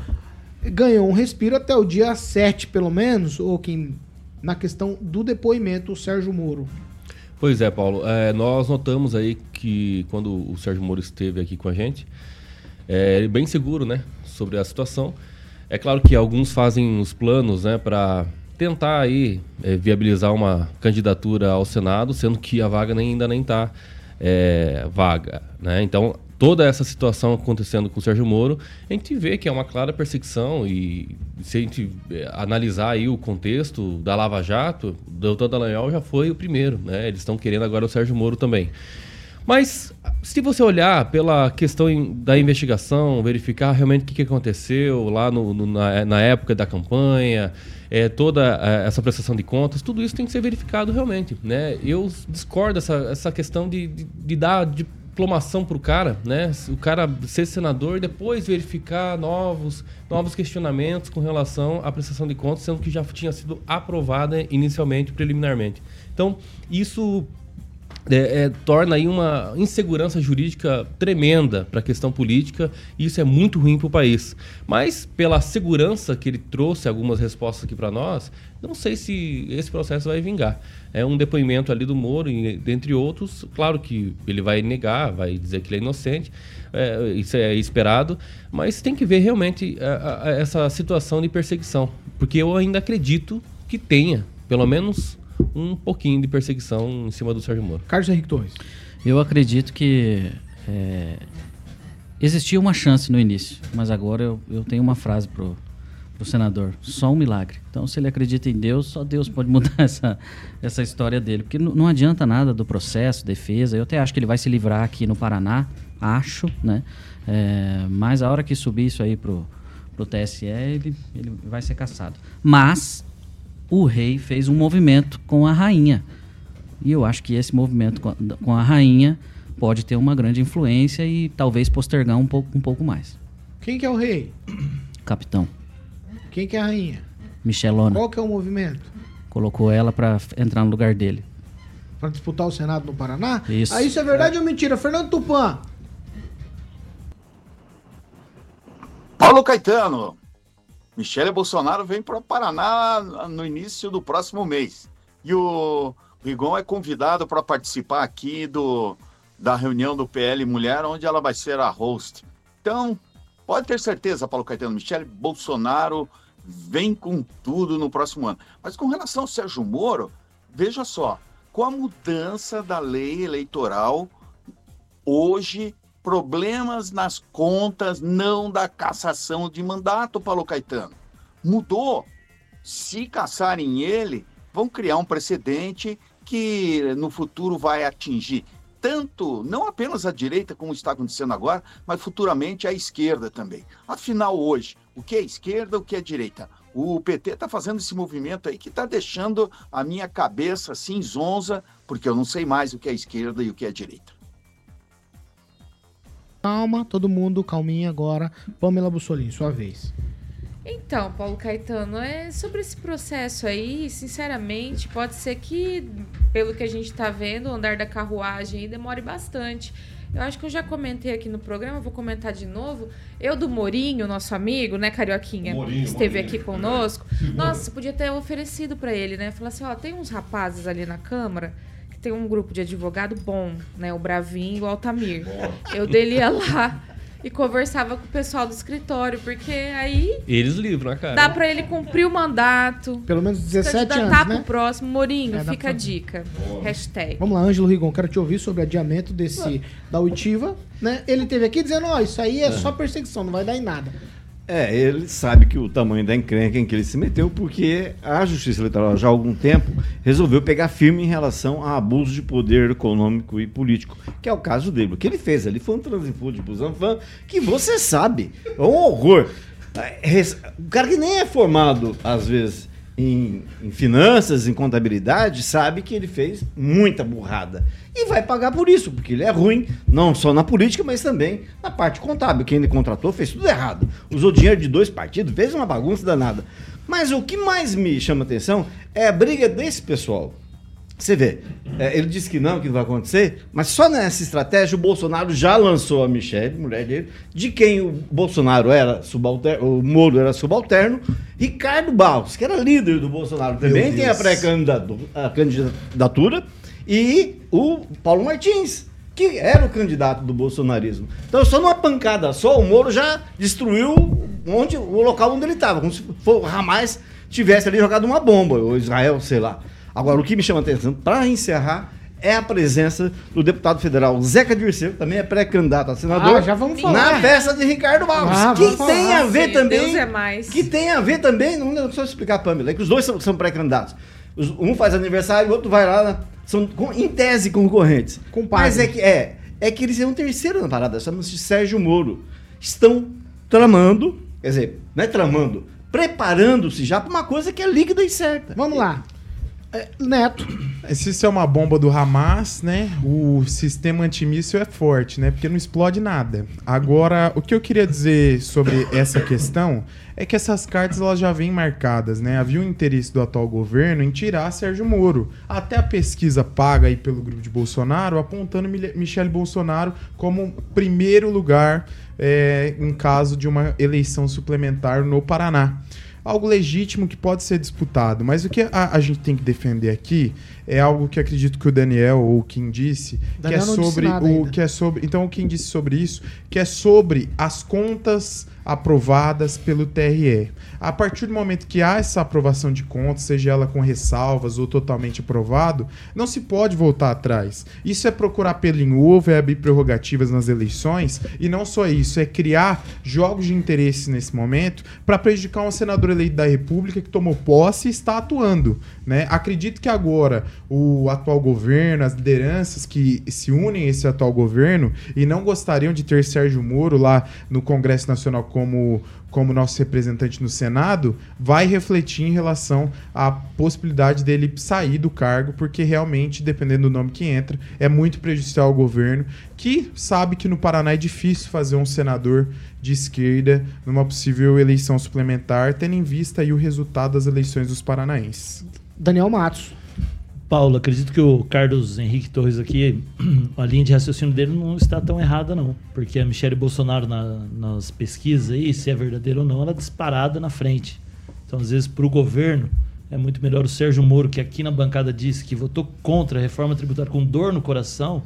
Ganhou um respiro até o dia 7, pelo menos, ou Kim, na questão do depoimento, o Sérgio Moro. Pois é, Paulo. É, nós notamos aí que quando o Sérgio Moro esteve aqui com a gente, é, ele bem seguro, né, sobre a situação. É claro que alguns fazem os planos, né, para tentar aí é, viabilizar uma candidatura ao Senado, sendo que a vaga nem, ainda nem está é, vaga, né? Então toda essa situação acontecendo com o Sérgio Moro, a gente vê que é uma clara perseguição e se a gente é, analisar aí o contexto da Lava Jato, o doutor Dallagnol já foi o primeiro, né? Eles estão querendo agora o Sérgio Moro também. Mas se você olhar pela questão da investigação, verificar realmente o que, que aconteceu lá no, no, na, na, época da campanha, é, toda é, essa prestação de contas, tudo isso tem que ser verificado realmente. Né? Eu discordo dessa essa questão de, de, de dar diplomação para o cara, né? o cara ser senador e depois verificar novos, novos questionamentos com relação à prestação de contas, sendo que já tinha sido aprovada inicialmente, preliminarmente. Então, isso é, é, torna aí uma insegurança jurídica tremenda para a questão política e isso é muito ruim para o país. Mas pela segurança que ele trouxe algumas respostas aqui para nós, não sei se esse processo vai vingar. É um depoimento ali do Moro, e, dentre outros, claro que ele vai negar, vai dizer que ele é inocente, é, isso é esperado, mas tem que ver realmente a, é, a, essa situação de perseguição, porque eu ainda acredito que tenha, pelo menos um pouquinho de perseguição em cima do Sérgio Moro. Carlos Henrique Torres. Eu acredito que é, existia uma chance no início, mas agora eu, eu tenho uma frase pro, pro senador: só um milagre. Então, se ele acredita em Deus, só Deus pode mudar essa, essa história dele. Porque não adianta nada do processo, defesa. Eu até acho que ele vai se livrar aqui no Paraná, acho, né? É, mas a hora que subir isso aí pro, pro TSE, ele, ele vai ser caçado. Mas o rei fez um movimento com a rainha. E eu acho que esse movimento com a, rainha pode ter uma grande influência e talvez postergar um pouco, um pouco mais. Quem que é o rei? Capitão. Quem que é a rainha? Michelona. Qual que é o movimento? Colocou ela para entrar no lugar dele. Para disputar o Senado no Paraná? Isso. Ah, isso é verdade é. ou mentira? Fernando Tupan. Paulo Caetano. Michele Bolsonaro vem para o Paraná no início do próximo mês. E o Rigon é convidado para participar aqui do, da reunião do PL Mulher, onde ela vai ser a host. Então, pode ter certeza, Paulo Caetano, Michele Bolsonaro vem com tudo no próximo ano. Mas com relação ao Sérgio Moro, veja só, com a mudança da lei eleitoral, hoje problemas nas contas, não da cassação de mandato, Paulo Caetano. Mudou. Se caçarem ele, vão criar um precedente que no futuro vai atingir tanto, não apenas a direita, como está acontecendo agora, mas futuramente a esquerda também. Afinal, hoje, o que é esquerda, o que é direita? O PT está fazendo esse movimento aí que está deixando a minha cabeça assim zonza, porque eu não sei mais o que é esquerda e o que é direita. Calma, todo mundo, calminha agora. Pamela Bussolini, sua vez. Então, Paulo Caetano, é sobre esse processo aí, sinceramente, pode ser que, pelo que a gente está vendo, o andar da carruagem aí demore bastante. Eu acho que eu já comentei aqui no programa, vou comentar de novo. Eu do Morinho, nosso amigo, né, Carioquinha, Morinho, esteve Morinho. aqui conosco. É. Nossa, podia ter oferecido para ele, né? Falar assim, ó, tem uns rapazes ali na Câmara tem um grupo de advogado bom, né? O Bravinho e o Altamir. Eu dele ia lá e conversava com o pessoal do escritório, porque aí Eles livram a cara. dá pra ele cumprir o mandato. Pelo menos 17 candidatar anos, né? pro próximo. Morinho, É, fica a pra- dica. Hashtag. Vamos lá, Ângelo Rigon, quero te ouvir sobre o adiamento desse da oitiva, né? Ele teve aqui dizendo, ó, isso aí é, só perseguição, não vai dar em nada. É, ele sabe que o tamanho da encrenca em que ele se meteu, porque a Justiça Eleitoral já há algum tempo resolveu pegar firme em relação a abuso de poder econômico e político, que é o caso dele. O que ele fez ali foi um transifude pro Zanfan, que você sabe, é um horror. É, O cara que nem é formado, às vezes, em, em finanças, em contabilidade, sabe que ele fez muita burrada. E vai pagar por isso, porque ele é ruim, não só na política, mas também na parte contábil. Quem ele contratou fez tudo errado. Usou dinheiro de dois partidos, fez uma bagunça danada. Mas o que mais me chama atenção é a briga desse pessoal. Você vê, é, ele disse que não, que não vai acontecer, mas só nessa estratégia o Bolsonaro já lançou a Michelle, mulher dele, de quem o Bolsonaro era subalterno, o Moro era subalterno, Ricardo Barros, que era líder do Bolsonaro, também tem a pré-candidatura, e o Paulo Martins, que era o candidato do bolsonarismo. Então, só numa pancada só, o Moro já destruiu onde, o local onde ele estava, como se for, o Hamas tivesse ali jogado uma bomba, ou Israel, sei lá. Agora, o que me chama a atenção, para encerrar, é a presença do deputado federal Zeca Dirceu, que também é pré-candidato a senador, Ah, já vamos falar. na festa de Ricardo Barros, Ah, que vamos falar. tem a ver Sim, também... Deus é mais. Que tem a ver também, não não precisa explicar, Pamela, é que os dois são, são pré-candidatos. Os- Um faz aniversário, o outro vai lá, na- são em tese concorrentes. Compadre. Mas é que é, é que eles são um terceiro na parada, chama-se Sérgio Moro. Estão tramando, quer dizer, não é tramando, preparando-se já para uma coisa que é líquida e certa. Vamos lá. É, Neto. Se isso é uma bomba do Hamas, né? O sistema antimíssil é forte, né? Porque não explode nada. Agora, o que eu queria dizer sobre essa questão é que essas cartas elas já vêm marcadas, né? Havia um interesse do atual governo em tirar Sérgio Moro. Até a pesquisa paga aí pelo grupo de Bolsonaro apontando Michele Bolsonaro como primeiro lugar é, em caso de uma eleição suplementar no Paraná algo legítimo que pode ser disputado. Mas o que a, a gente tem que defender aqui é algo que acredito que o Daniel ou Kim disse, Daniel que é sobre o ainda. que é sobre. Então o Kim disse sobre isso, que é sobre as contas aprovadas pelo TRE. A partir do momento que há essa aprovação de contas, seja ela com ressalvas ou totalmente aprovado, não se pode voltar atrás. Isso é procurar pelo em ovo, é abrir prerrogativas nas eleições, e não só isso, é criar jogos de interesse nesse momento para prejudicar um senador eleito da República que tomou posse e está atuando. Né? Acredito que agora o atual governo, as lideranças que se unem a esse atual governo e não gostariam de ter Sérgio Moro lá no Congresso Nacional como, como nosso representante no Senado, vai refletir em relação à possibilidade dele sair do cargo, porque realmente, dependendo do nome que entra, é muito prejudicial ao governo, que sabe que no Paraná é difícil fazer um senador de esquerda numa possível eleição suplementar, tendo em vista aí o resultado das eleições dos paranaenses. Daniel Matos. Paulo, acredito que o Carlos Henrique Torres aqui, a linha de raciocínio dele não está tão errada, não. Porque a Michelle Bolsonaro, na- nas pesquisas aí, se é verdadeiro ou não, ela é disparada na frente. Então, às vezes, para o governo, é muito melhor o Sérgio Moro, que aqui na bancada disse que votou contra a reforma tributária com dor no coração.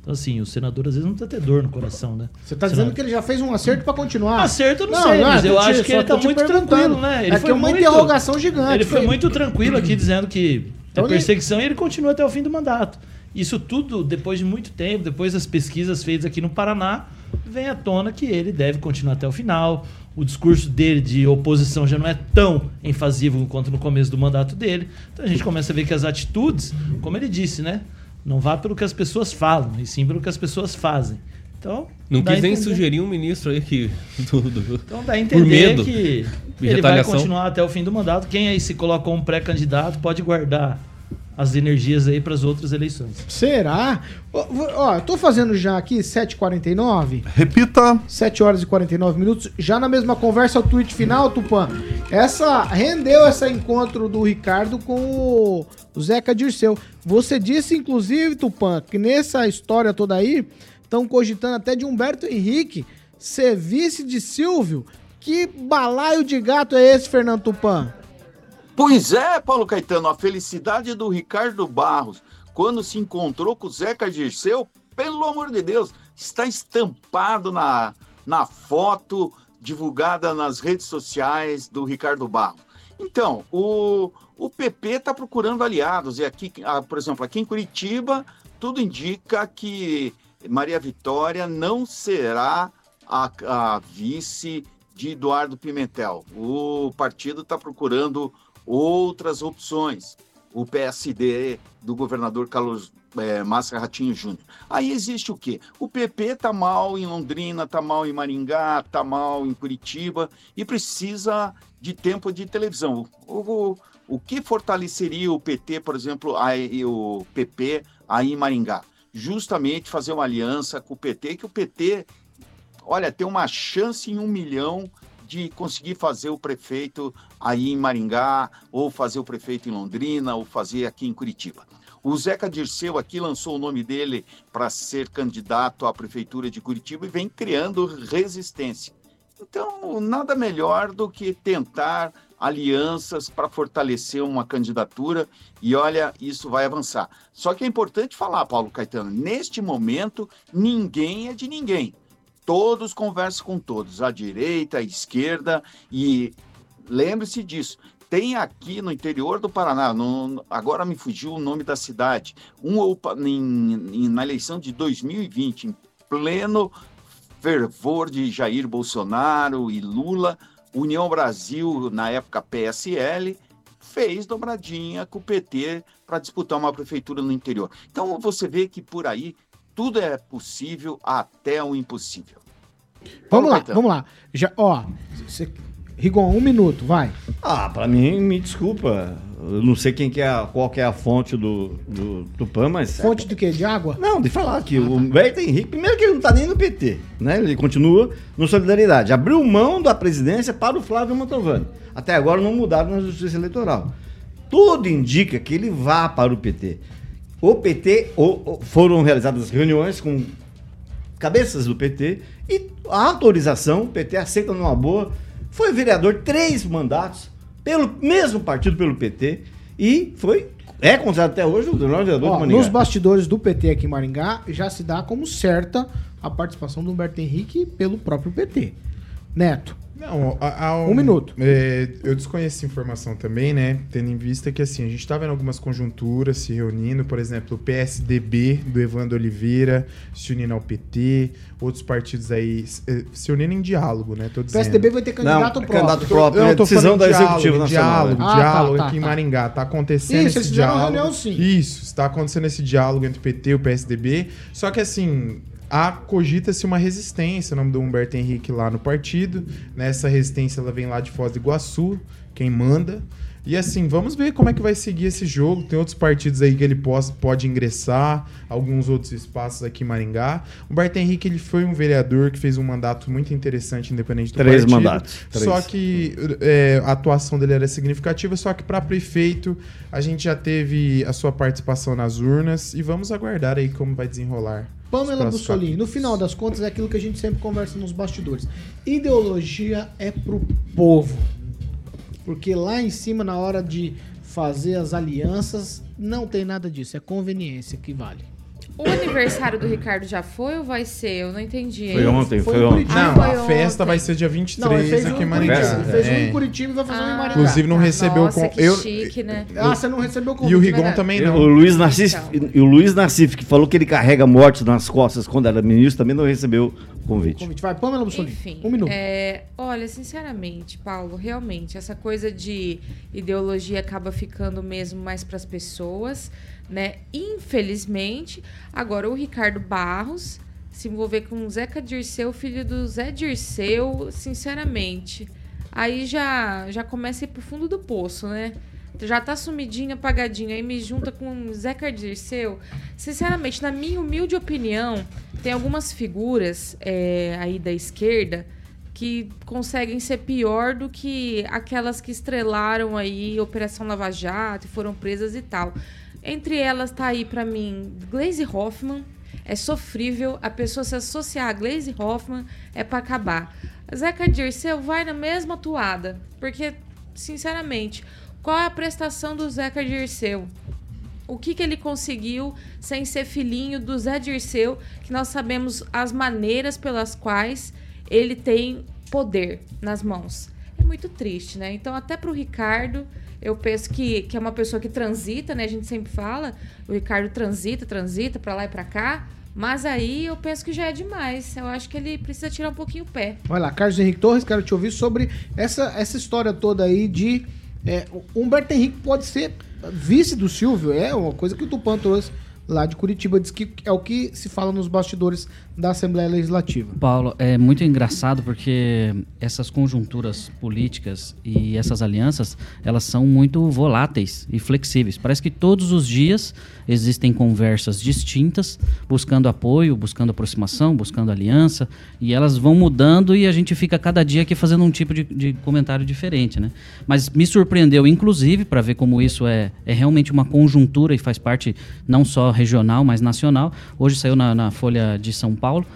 Então, assim, o senador às vezes não precisa ter dor no coração, né? Você tá dizendo que ele já fez um acerto pra continuar? Acerto eu não, sei, mas eu acho que ele tá muito tranquilo, né? é que é uma muito- interrogação gigante. Ele foi muito tranquilo aqui, dizendo que Então é ele- perseguição e ele continua até o fim do mandato. Isso tudo, depois de muito tempo, depois das pesquisas feitas aqui no Paraná, vem à tona que ele deve continuar até o final. O discurso dele de oposição já não é tão enfasivo quanto no começo do mandato dele. Então a gente começa a ver que as atitudes, como ele disse, né? Não vá pelo que as pessoas falam, e sim pelo que as pessoas fazem. Então, Não quis nem entender- sugerir um ministro aí que. Do, do- então dá a por entender medo que ele vai retaliação. continuar até o fim do mandato. Quem aí se coloca como pré-candidato pode guardar as energias aí para as outras eleições. Será? Ó, Ó, eu tô fazendo já aqui 7h49. Repita. 7 horas e 49 minutos. Já na mesma conversa, o tweet final, Tupã. Essa rendeu esse encontro do Ricardo com o Zeca Dirceu. Você disse, inclusive, Tupã, que nessa história toda aí, estão cogitando até de Humberto Henrique ser vice de Silvio. Que balaio de gato é esse, Fernando Tupã? Pois é, Paulo Caetano, a felicidade do Ricardo Barros quando se encontrou com o Zeca Dirceu, pelo amor de Deus, está estampado na, na foto divulgada nas redes sociais do Ricardo Barro. Então, o, o PP está procurando aliados. E aqui, ah, por exemplo, aqui em Curitiba, tudo indica que Maria Vitória não será a, a vice de Eduardo Pimentel. O partido está procurando outras opções. O PSD do governador Carlos é, Massa Ratinho Júnior. Aí existe o quê? O PP tá mal em Londrina, tá mal em Maringá, tá mal em Curitiba e precisa de tempo de televisão. O, o, o que fortaleceria o PT, por exemplo, aí, o PP aí em Maringá? Justamente fazer uma aliança com o PT, que o PT, olha, tem uma chance em um milhão de conseguir fazer o prefeito aí em Maringá, ou fazer o prefeito em Londrina, ou fazer aqui em Curitiba. O Zeca Dirceu aqui lançou o nome dele para ser candidato à prefeitura de Curitiba e vem criando resistência. Então, nada melhor do que tentar alianças para fortalecer uma candidatura e olha, isso vai avançar. Só que é importante falar, Paulo Caetano, neste momento ninguém é de ninguém. Todos conversam com todos, a direita, a esquerda e lembre-se disso. Tem aqui no interior do Paraná, no, agora me fugiu o nome da cidade, um, em, em, na eleição de 2020, em pleno fervor de Jair Bolsonaro e Lula, União Brasil, na época PSL, fez dobradinha com o PT para disputar uma prefeitura no interior. Então você vê que por aí tudo é possível até o impossível. Vamos lá, vamos lá. Já, ó, você Rigon, um minuto, vai. Ah, pra mim, me desculpa. Eu não sei quem que é, qual que é a fonte do, do Tupã, mas. Fonte de quê? De água? Não, de falar que o Humberto Henrique, primeiro que ele não tá nem no PT, né? Ele continua no Solidariedade. Abriu mão da presidência para o Flávio Mantovani. Até agora não mudaram na Justiça Eleitoral. Tudo indica que ele vá para o PT. O PT, foram realizadas reuniões com cabeças do PT e a autorização, o PT aceita numa boa foi vereador três mandatos pelo mesmo partido, pelo PT, e foi é considerado até hoje o melhor vereador Ó, Maringá. Nos bastidores do PT aqui em Maringá, já se dá como certa a participação do Humberto Henrique pelo próprio PT. Neto. Não, um, um, minuto. É, eu desconheço essa informação também, né? Tendo em vista que assim, a gente está vendo algumas conjunturas se reunindo, por exemplo, o PSDB do Evandro Oliveira se unindo ao PT, outros partidos aí eh, se unindo em diálogo, né? Tô dizendo. O PSDB vai ter candidato Não, próprio. Candidato próprio, eu, é decisão da diálogo, Executiva Nacional. Diálogo, Ah, diálogo tá, tá, aqui em tá. Maringá. Tá acontecendo Isso, esse diálogo. reunião, sim. Isso, está acontecendo esse diálogo entre o PT e o PSDB. Só que assim, há cogita-se uma resistência, o nome do Humberto Henrique lá no partido. Nessa resistência ela vem lá de Foz do Iguaçu, quem manda. E assim, vamos ver como é que vai seguir esse jogo. Tem outros partidos aí que ele pode, pode ingressar, alguns outros espaços aqui em Maringá. O Humberto Henrique ele foi um vereador que fez um mandato muito interessante, independente do Três partido. mandatos, três. Só que é, a atuação dele era significativa, só que para prefeito a gente já teve a sua participação nas urnas e vamos aguardar aí como vai desenrolar. Pamela Bussolini, no final das contas é aquilo que a gente sempre conversa nos bastidores. Ideologia é pro povo. Porque lá em cima, na hora de fazer as alianças, não tem nada disso. É conveniência que vale. O aniversário do Ricardo já foi ou vai ser? Eu não entendi. Foi ontem, foi em ontem. Curitiba. Não, foi a festa ontem. vai ser dia Não, ele 23 fez um aqui em. Maringá. Ele fez um É. em Curitiba e vai fazer um em Maringá. Inclusive não recebeu Nossa, com que eu chique, né? Ah, você não recebeu o convite. e o Rigon verdade. também O não. Luiz Nassif, Então. e o Luiz Nassif, que falou que ele carrega mortes nas costas quando era ministro, também não recebeu o convite. Convite. Vai, Pamela Bussolini. Enfim, Um minuto. é, olha, sinceramente, Paulo, realmente, essa coisa de ideologia acaba ficando mesmo mais para as pessoas, né? Infelizmente, agora o Ricardo Barros se envolver com o Zeca Dirceu, filho do Zé Dirceu, sinceramente, aí já já começa a ir pro fundo do poço, né? Já tá sumidinha, apagadinha, aí me junta com o Zeca Dirceu. Sinceramente, na minha humilde opinião, tem algumas figuras é, aí da esquerda que conseguem ser pior do que aquelas que estrelaram aí Operação Lava Jato e foram presas e tal. Entre elas tá aí pra mim Glaze Hoffman. É sofrível a pessoa se associar a Glaze Hoffman é pra acabar. Zeca Dirceu vai na mesma toada, porque sinceramente, qual é a prestação do Zeca Dirceu? O que, que ele conseguiu sem ser filhinho do Zé Dirceu, que nós sabemos as maneiras pelas quais ele tem poder nas mãos. É muito triste, né? Então, até para o Ricardo, eu penso que, que é uma pessoa que transita, né? A gente sempre fala, o Ricardo transita, transita para lá e para cá. Mas aí eu penso que já é demais. Eu acho que ele precisa tirar um pouquinho o pé. Olha lá, Carlos Henrique Torres, quero te ouvir sobre essa, essa história toda aí de. É, Humberto Henrique pode ser vice do Silvio, é uma coisa que o Tupan trouxe lá de Curitiba, diz que é o que se fala nos bastidores da Assembleia Legislativa. Paulo, é muito engraçado porque essas conjunturas políticas e essas alianças, elas são muito voláteis e flexíveis. Parece que todos os dias existem conversas distintas, buscando apoio, buscando aproximação, buscando aliança, e elas vão mudando e a gente fica cada dia aqui fazendo um tipo de, de comentário diferente, né? Mas me surpreendeu, inclusive, para ver como isso é, é realmente uma conjuntura e faz parte não só regional, mas nacional. Hoje saiu na, na Folha de São Paulo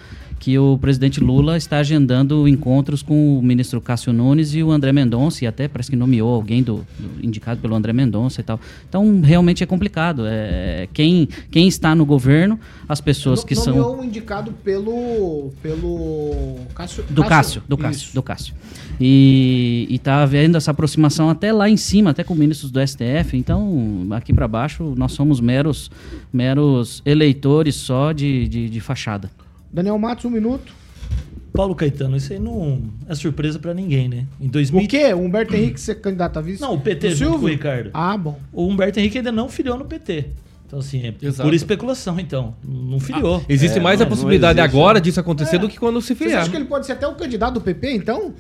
que o presidente Lula está agendando encontros com o ministro Cássio Nunes e o André Mendonça, e até parece que nomeou alguém do, do indicado pelo André Mendonça e tal. Então, realmente é complicado. É, quem, quem está no governo, as pessoas No- que nomeou são. um indicado pelo. pelo. Cássio, Do Cássio, do Cássio, do Cássio. E, e tá havendo essa aproximação até lá em cima, até com ministros do STF. Então, aqui para baixo, nós somos meros, meros eleitores só de, de, de fachada. Daniel Matos, um minuto. Paulo Caetano, isso aí não é surpresa pra ninguém, né? Em 2000... O quê? O Humberto Henrique ser candidato a vice? Não, o PT O Silvio? Ricardo. Ah, bom. O Humberto Henrique ainda não filiou no PT. Então, assim, é Exato. por especulação, então. Não filiou. Existe É, mais não- a possibilidade não agora disso acontecer É. do que quando se filiar. acham que ele pode ser até o candidato do PP, então?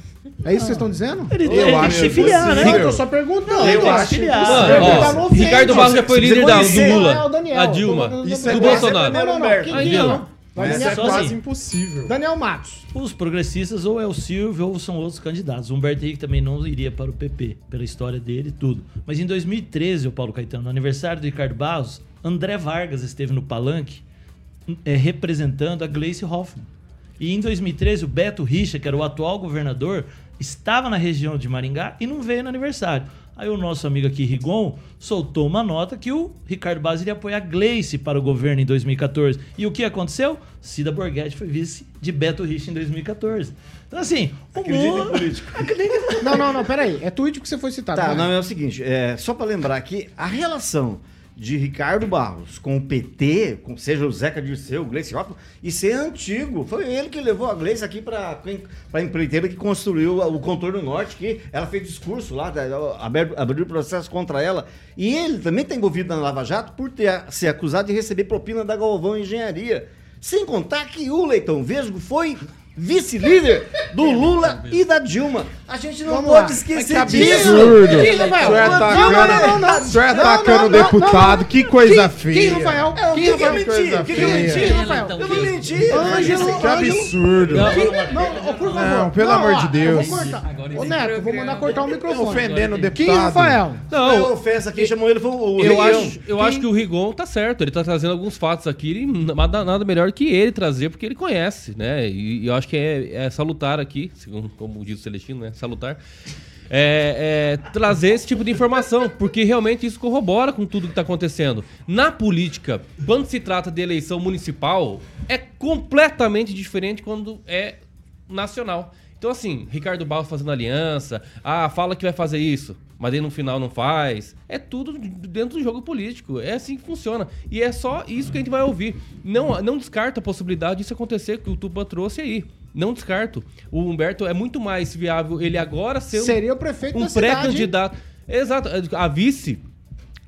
É isso que vocês estão dizendo? Ele- ele tem que se filiar, né? Não, eu tô só perguntando. Eu Tem que acho se que filiar. sim. Ele Ó, tá no ofende. Ricardo Barros já foi Você líder da- do Lula, é a Dilma, do- do- Isso do- é Bolsonaro. Não, não, não. Mas Daniel- é quase impossível. Daniel Matos. Os progressistas ou é o Silvio ou são outros candidatos. O Humberto Henrique também não iria para o PP, pela história dele e tudo. Mas em 2013, o Paulo Caetano, no aniversário do Ricardo Barros, André Vargas esteve no palanque é, representando a Gleice Hoffmann. E em 2013, o Beto Richa, que era o atual governador, estava na região de Maringá e não veio no aniversário. Aí o nosso amigo aqui, Rigon, soltou uma nota que o Ricardo Barros iria apoiar Gleice para o governo em 2014. E o que aconteceu? Cida Borghetti foi vice de Beto Richa em 2014. Então, assim, o mundo... Não, não, não, peraí. É tweet que você foi citado. Tá, vai. não, é o seguinte, é, só pra lembrar que a relação de Ricardo Barros com o PT, com, seja o Zeca Dirceu, o Gleice Hoffmann, isso é antigo. Foi ele que levou a Gleice aqui pra, pra empreiteira que construiu o Contorno Norte, que ela fez discurso lá, abriu, abriu processo contra ela. E ele também está envolvido na Lava Jato por ter, ser acusado de receber propina da Galvão Engenharia. Sem contar que o Leitão Vesgo foi vice-líder do Lula e da Dilma. A gente não Vamos pode lá. esquecer que disso. absurdo. Quem, O Rafael? senhor é Não, atacando- não, não, não. o senhor é Não, atacando não, o deputado. Que coisa Quem- feia. Quem, Rafael? É, o Quem que que que eu menti? coisa que eu feia? Rafael? Eu não menti. Ângelo, Que absurdo. Não, por favor. Não, pelo amor de eu Deus. Ô, Neto, eu vou mandar cortar o microfone. Ofendendo o Quem, deputado. Rafael? Não, ofensa aqui, chamou ele, foi o eu, acho, eu acho que o Rigon tá certo. Ele tá trazendo alguns fatos aqui nada, melhor que ele trazer, porque ele conhece, né? E, e eu acho que é, é salutar aqui, como diz o Celestino, né? Salutar. É, é, trazer esse tipo de informação, porque realmente isso corrobora com tudo que está acontecendo. Na política, quando se trata de eleição municipal, é completamente diferente quando é nacional. Então, assim, Ricardo Barros fazendo aliança, ah, fala que vai fazer isso, mas aí no final não faz. É tudo dentro do jogo político. É assim que funciona. E é só isso que a gente vai ouvir. Não, não descarta a possibilidade disso acontecer, que o Tupa trouxe aí. Não descarto. O Humberto é muito mais viável ele agora ser um- Seria o prefeito um pré-candidato. Exato. A vice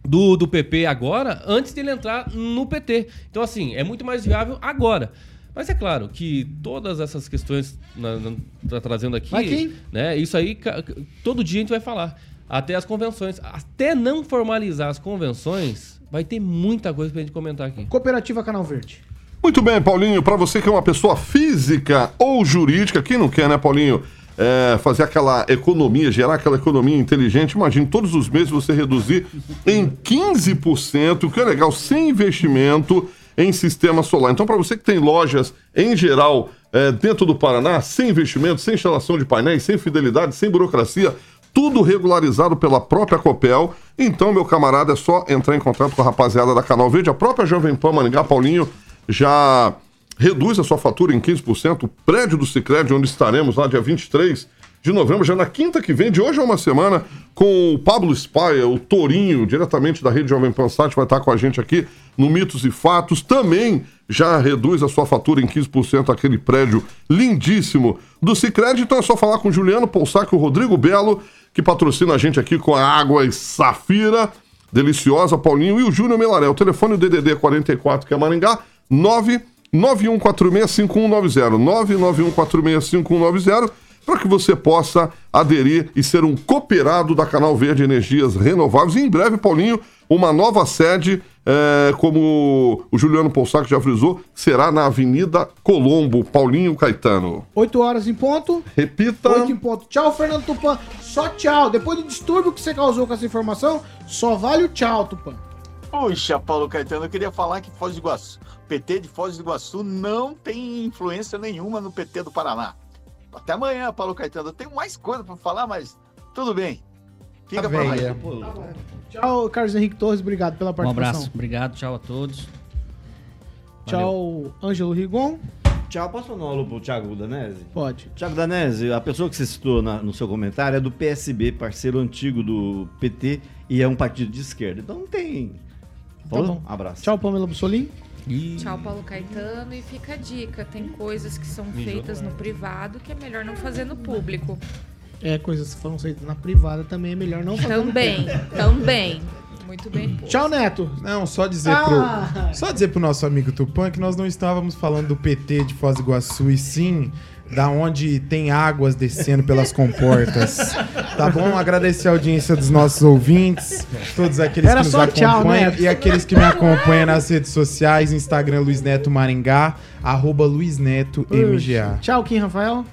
do, do PP agora, antes dele entrar no PT. Então, assim, é muito mais viável agora. Mas é claro que todas essas questões na, na, tá trazendo aqui, Kim. né? Isso aí, todo dia a gente vai falar. Até as convenções. Até não formalizar as convenções, vai ter muita coisa pra gente comentar aqui. Cooperativa Canal Verde. Muito bem, Paulinho. Para você que é uma pessoa física ou jurídica, quem não quer, né, Paulinho? É, fazer aquela economia, gerar aquela economia inteligente. Imagine todos os meses você reduzir em 15%, o que é legal, sem investimento em sistema solar. Então, para você que tem lojas em geral é, dentro do Paraná, sem investimento, sem instalação de painéis, sem fidelidade, sem burocracia, tudo regularizado pela própria Copel. Então, meu camarada, é só entrar em contato com a rapaziada da Canal Verde. A própria Jovem Pan Maringá, Paulinho, já reduz a sua fatura em 15%. O prédio do Cicred, onde estaremos lá dia 23 de novembro, já na quinta que vem, de hoje a uma semana, com o Pablo Spaia, o Torinho, diretamente da Rede Jovem Pan Sat, vai estar com a gente aqui no Mitos e Fatos. Também já reduz a sua fatura em 15% aquele prédio lindíssimo do Cicred. Então é só falar com o Juliano Poussac e o Rodrigo Belo, que patrocina a gente aqui com a água e Safira, deliciosa, Paulinho, e o Júnior Melaré. O telefone do DDD 44, que é Maringá, 9 91465190. 991465190 para que você possa aderir e ser um cooperado da Canal Verde Energias Renováveis. E em breve, Paulinho, uma nova sede, é, como o Juliano Poussac já frisou, será na Avenida Colombo, Paulinho Caetano. 8 horas em ponto. Repita. 8 em ponto. Tchau, Fernando Tupan. Só tchau. Depois do distúrbio que você causou com essa informação, só vale o tchau, Tupan. Puxa, Paulo Caetano, eu queria falar que Foz do Iguaçu, PT de Foz do Iguaçu não tem influência nenhuma no PT do Paraná. Até amanhã, Paulo Caetano. Eu tenho mais coisa para falar, mas tudo bem. Fica Tá pra bem, amanhã. é. Tchau, Carlos Henrique Torres. Obrigado pela Um participação. abraço, obrigado, tchau a todos. Tchau, Ângelo Rigon. Tchau, posso mandar um alô pro Thiago Danese? Pode. Thiago Danese, a pessoa que você citou na- no seu comentário é do PSB, parceiro antigo do PT, e é um partido de esquerda. Então não tem. Tá Falou? bom. Abraço. Tchau, Pamela Bussolim. Tchau, Paulo Caetano. E fica a dica: tem coisas que são feitas no privado que é melhor não fazer no público. É, coisas que foram feitas na privada também é melhor não fazer. no Também, também. Muito bem. posto. Tchau, Neto. Não, só dizer Ah. pro. Só dizer pro nosso amigo Tupã que nós não estávamos falando do PT de Foz do Iguaçu, e sim da onde tem águas descendo pelas comportas. Tá bom? Agradecer a audiência dos nossos ouvintes, todos aqueles Era que nos só tchau, acompanham Neto. e aqueles que me acompanham nas redes sociais, Instagram Luiz Neto Maringá, arroba Luiz Neto MGA. Tchau, Kim Rafael.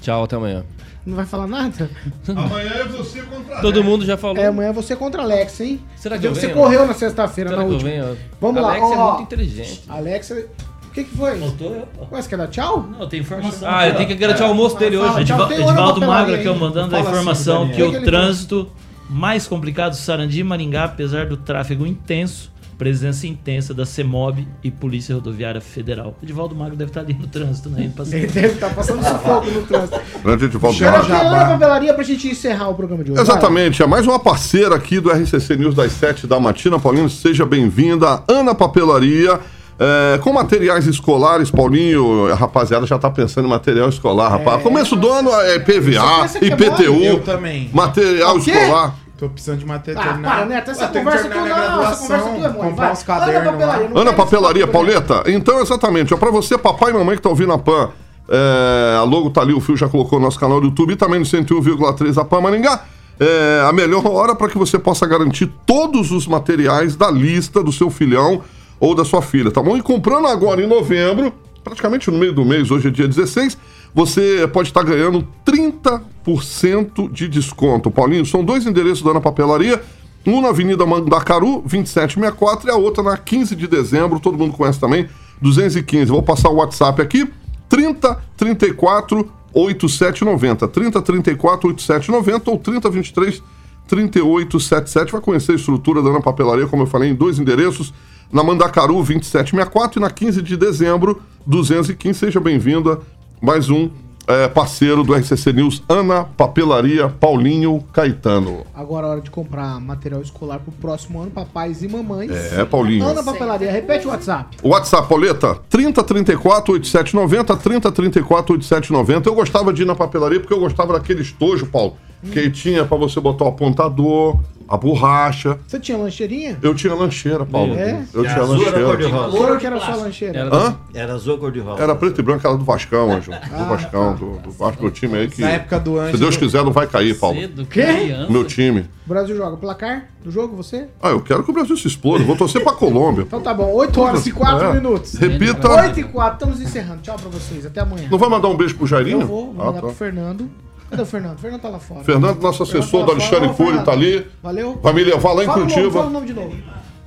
Tchau, até amanhã. Não vai falar nada? Amanhã é você contra Todo mundo já falou. É, amanhã é você contra Alex, hein? Será que eu Você venho? correu na sexta-feira, na última. Vamos Alex lá, é ó. muito inteligente. Alex, o que que foi? Faltou eu, pô. Ué, você quer dar tchau? Não, tem informação. Ah, ele tem que garantir o almoço dele hoje. hora Edivaldo Magro aqui, hein? mandando a assim, informação que O trânsito mais complicado Sarandi e Maringá, apesar do tráfego intenso, presença intensa da CEMOB e Polícia Rodoviária Federal. Edivaldo Magro deve estar ali no trânsito, né? Ele deve estar passando sufoco no trânsito. Grande Edivaldo Magro. já. Papelaria pra gente encerrar o programa de hoje. Exatamente, é mais uma parceira aqui do RCC News das 7 da matina. Paulinho, seja bem-vinda. Ana Papelaria, é, com materiais escolares, Paulinho, a rapaziada já tá pensando em material escolar, rapaz. Começo do ano é PVA, é IPTU, Eu também. material escolar. Tô precisando de material. Ah, para, Neto, essa conversa aqui minha não, essa conversa aqui é mole. comprar Vai. uns cadernos Ana Papelaria, Ana Papelaria? Pauleta. Então, exatamente, ó, pra você, papai e mamãe que tá ouvindo a PAN, é, a logo tá ali, o Fio já colocou no nosso canal do YouTube e também no 101,3 da PAN Maringá. É a melhor hora para que você possa garantir todos os materiais da lista do seu filhão ou da sua filha, tá bom? E comprando agora em novembro, praticamente no meio do mês, hoje é dia 16, você pode estar ganhando 30% de desconto. Paulinho, são dois endereços da Ana Papelaria. Um na Avenida Mandacaru, 2764, e a outra na 15 de dezembro, todo mundo conhece também, 215. Vou passar o WhatsApp aqui, 30 34 8790. 30 34 8790 ou 30 23 3877. Vai conhecer a estrutura da Ana Papelaria, como eu falei, em dois endereços, na Mandacaru 2764 e na 15 de dezembro 215. Seja bem-vinda, mais um eh, parceiro do RCC News, Ana Papelaria Paulinho Caetano. Agora é hora de comprar material escolar pro próximo ano, papais e mamães. É, Paulinho. Ana Papelaria, repete o WhatsApp. O WhatsApp, Pauleta, 3034 8790, 3034 8790. Eu gostava de ir na papelaria porque eu gostava daquele estojo, Paulo, que tinha pra você botar o apontador, a borracha. Você tinha lancheirinha? Eu tinha lancheira, Paulo. É? Eu E tinha a azul era cor de lancheira. rosa. Cor que era sua lancheira? Era Hã? Era azul ou cor de rosa? Era preto e branco, era do Vascão, Anjo. Do Vascão, do, do Vasco, meu time aí que. Na época do Se Ângelo. Deus quiser, não vai cair, Paulo. Cedo, Quê? Meu time. O Brasil joga placar do jogo, você? Ah, eu quero que o Brasil se exploda. Vou torcer pra Colômbia. Então tá bom, 8 horas e 4 É. minutos. Repita. 8 e 4, estamos encerrando. Tchau pra vocês, até amanhã. Não vai mandar um beijo pro Jairinho? Eu vou, vou Ah, mandar tá. pro Fernando. Cadê o Fernando? O Fernando tá lá fora. Fernando, nosso assessor Fernando do tá lá Alexandre fora. Cury, tá ali. Valeu. Vai me levar lá em Fala Curitiba. fala o nome de novo.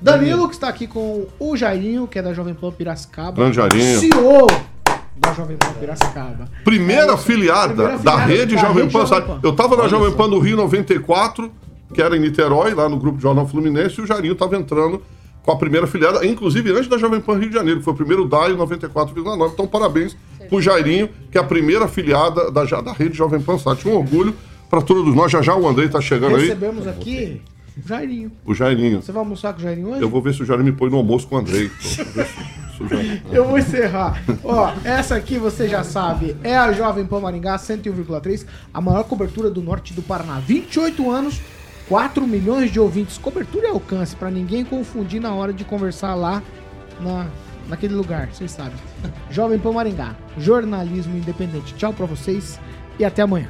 Danilo, que está aqui com o Jairinho, que é da Jovem Pan Piracicaba. Grande Jairinho. CEO da Jovem Pan Piracicaba. Primeira É isso. afiliada Primeira da afiliada rede da Jovem rede Pan. Jovem? Pan. Eu tava na Jovem. Pan do Rio 94, que era em Niterói, lá no grupo Jornal Fluminense, e o Jairinho tava entrando com a primeira afiliada, inclusive antes da Jovem Pan Rio de Janeiro, que foi o primeiro DAI 94,9. Então, parabéns pro Jairinho, que é a primeira afiliada da, da rede Jovem Pan Sat. Um orgulho para todos nós. Já já o Andrei tá chegando aí. Recebemos aqui o Jairinho. O Jairinho. Você vai almoçar com o Jairinho hoje? Eu vou ver se o Jairinho me põe no almoço com o Andrei. O Eu vou encerrar. Ó, essa aqui você já sabe, é a Jovem Pan Maringá 101,3, a maior cobertura do norte do Paraná. 28 anos, 4 milhões de ouvintes. Cobertura e alcance, pra ninguém confundir na hora de conversar lá na, naquele lugar, vocês sabem. Jovem Pan Maringá, jornalismo independente. Tchau pra vocês e até amanhã.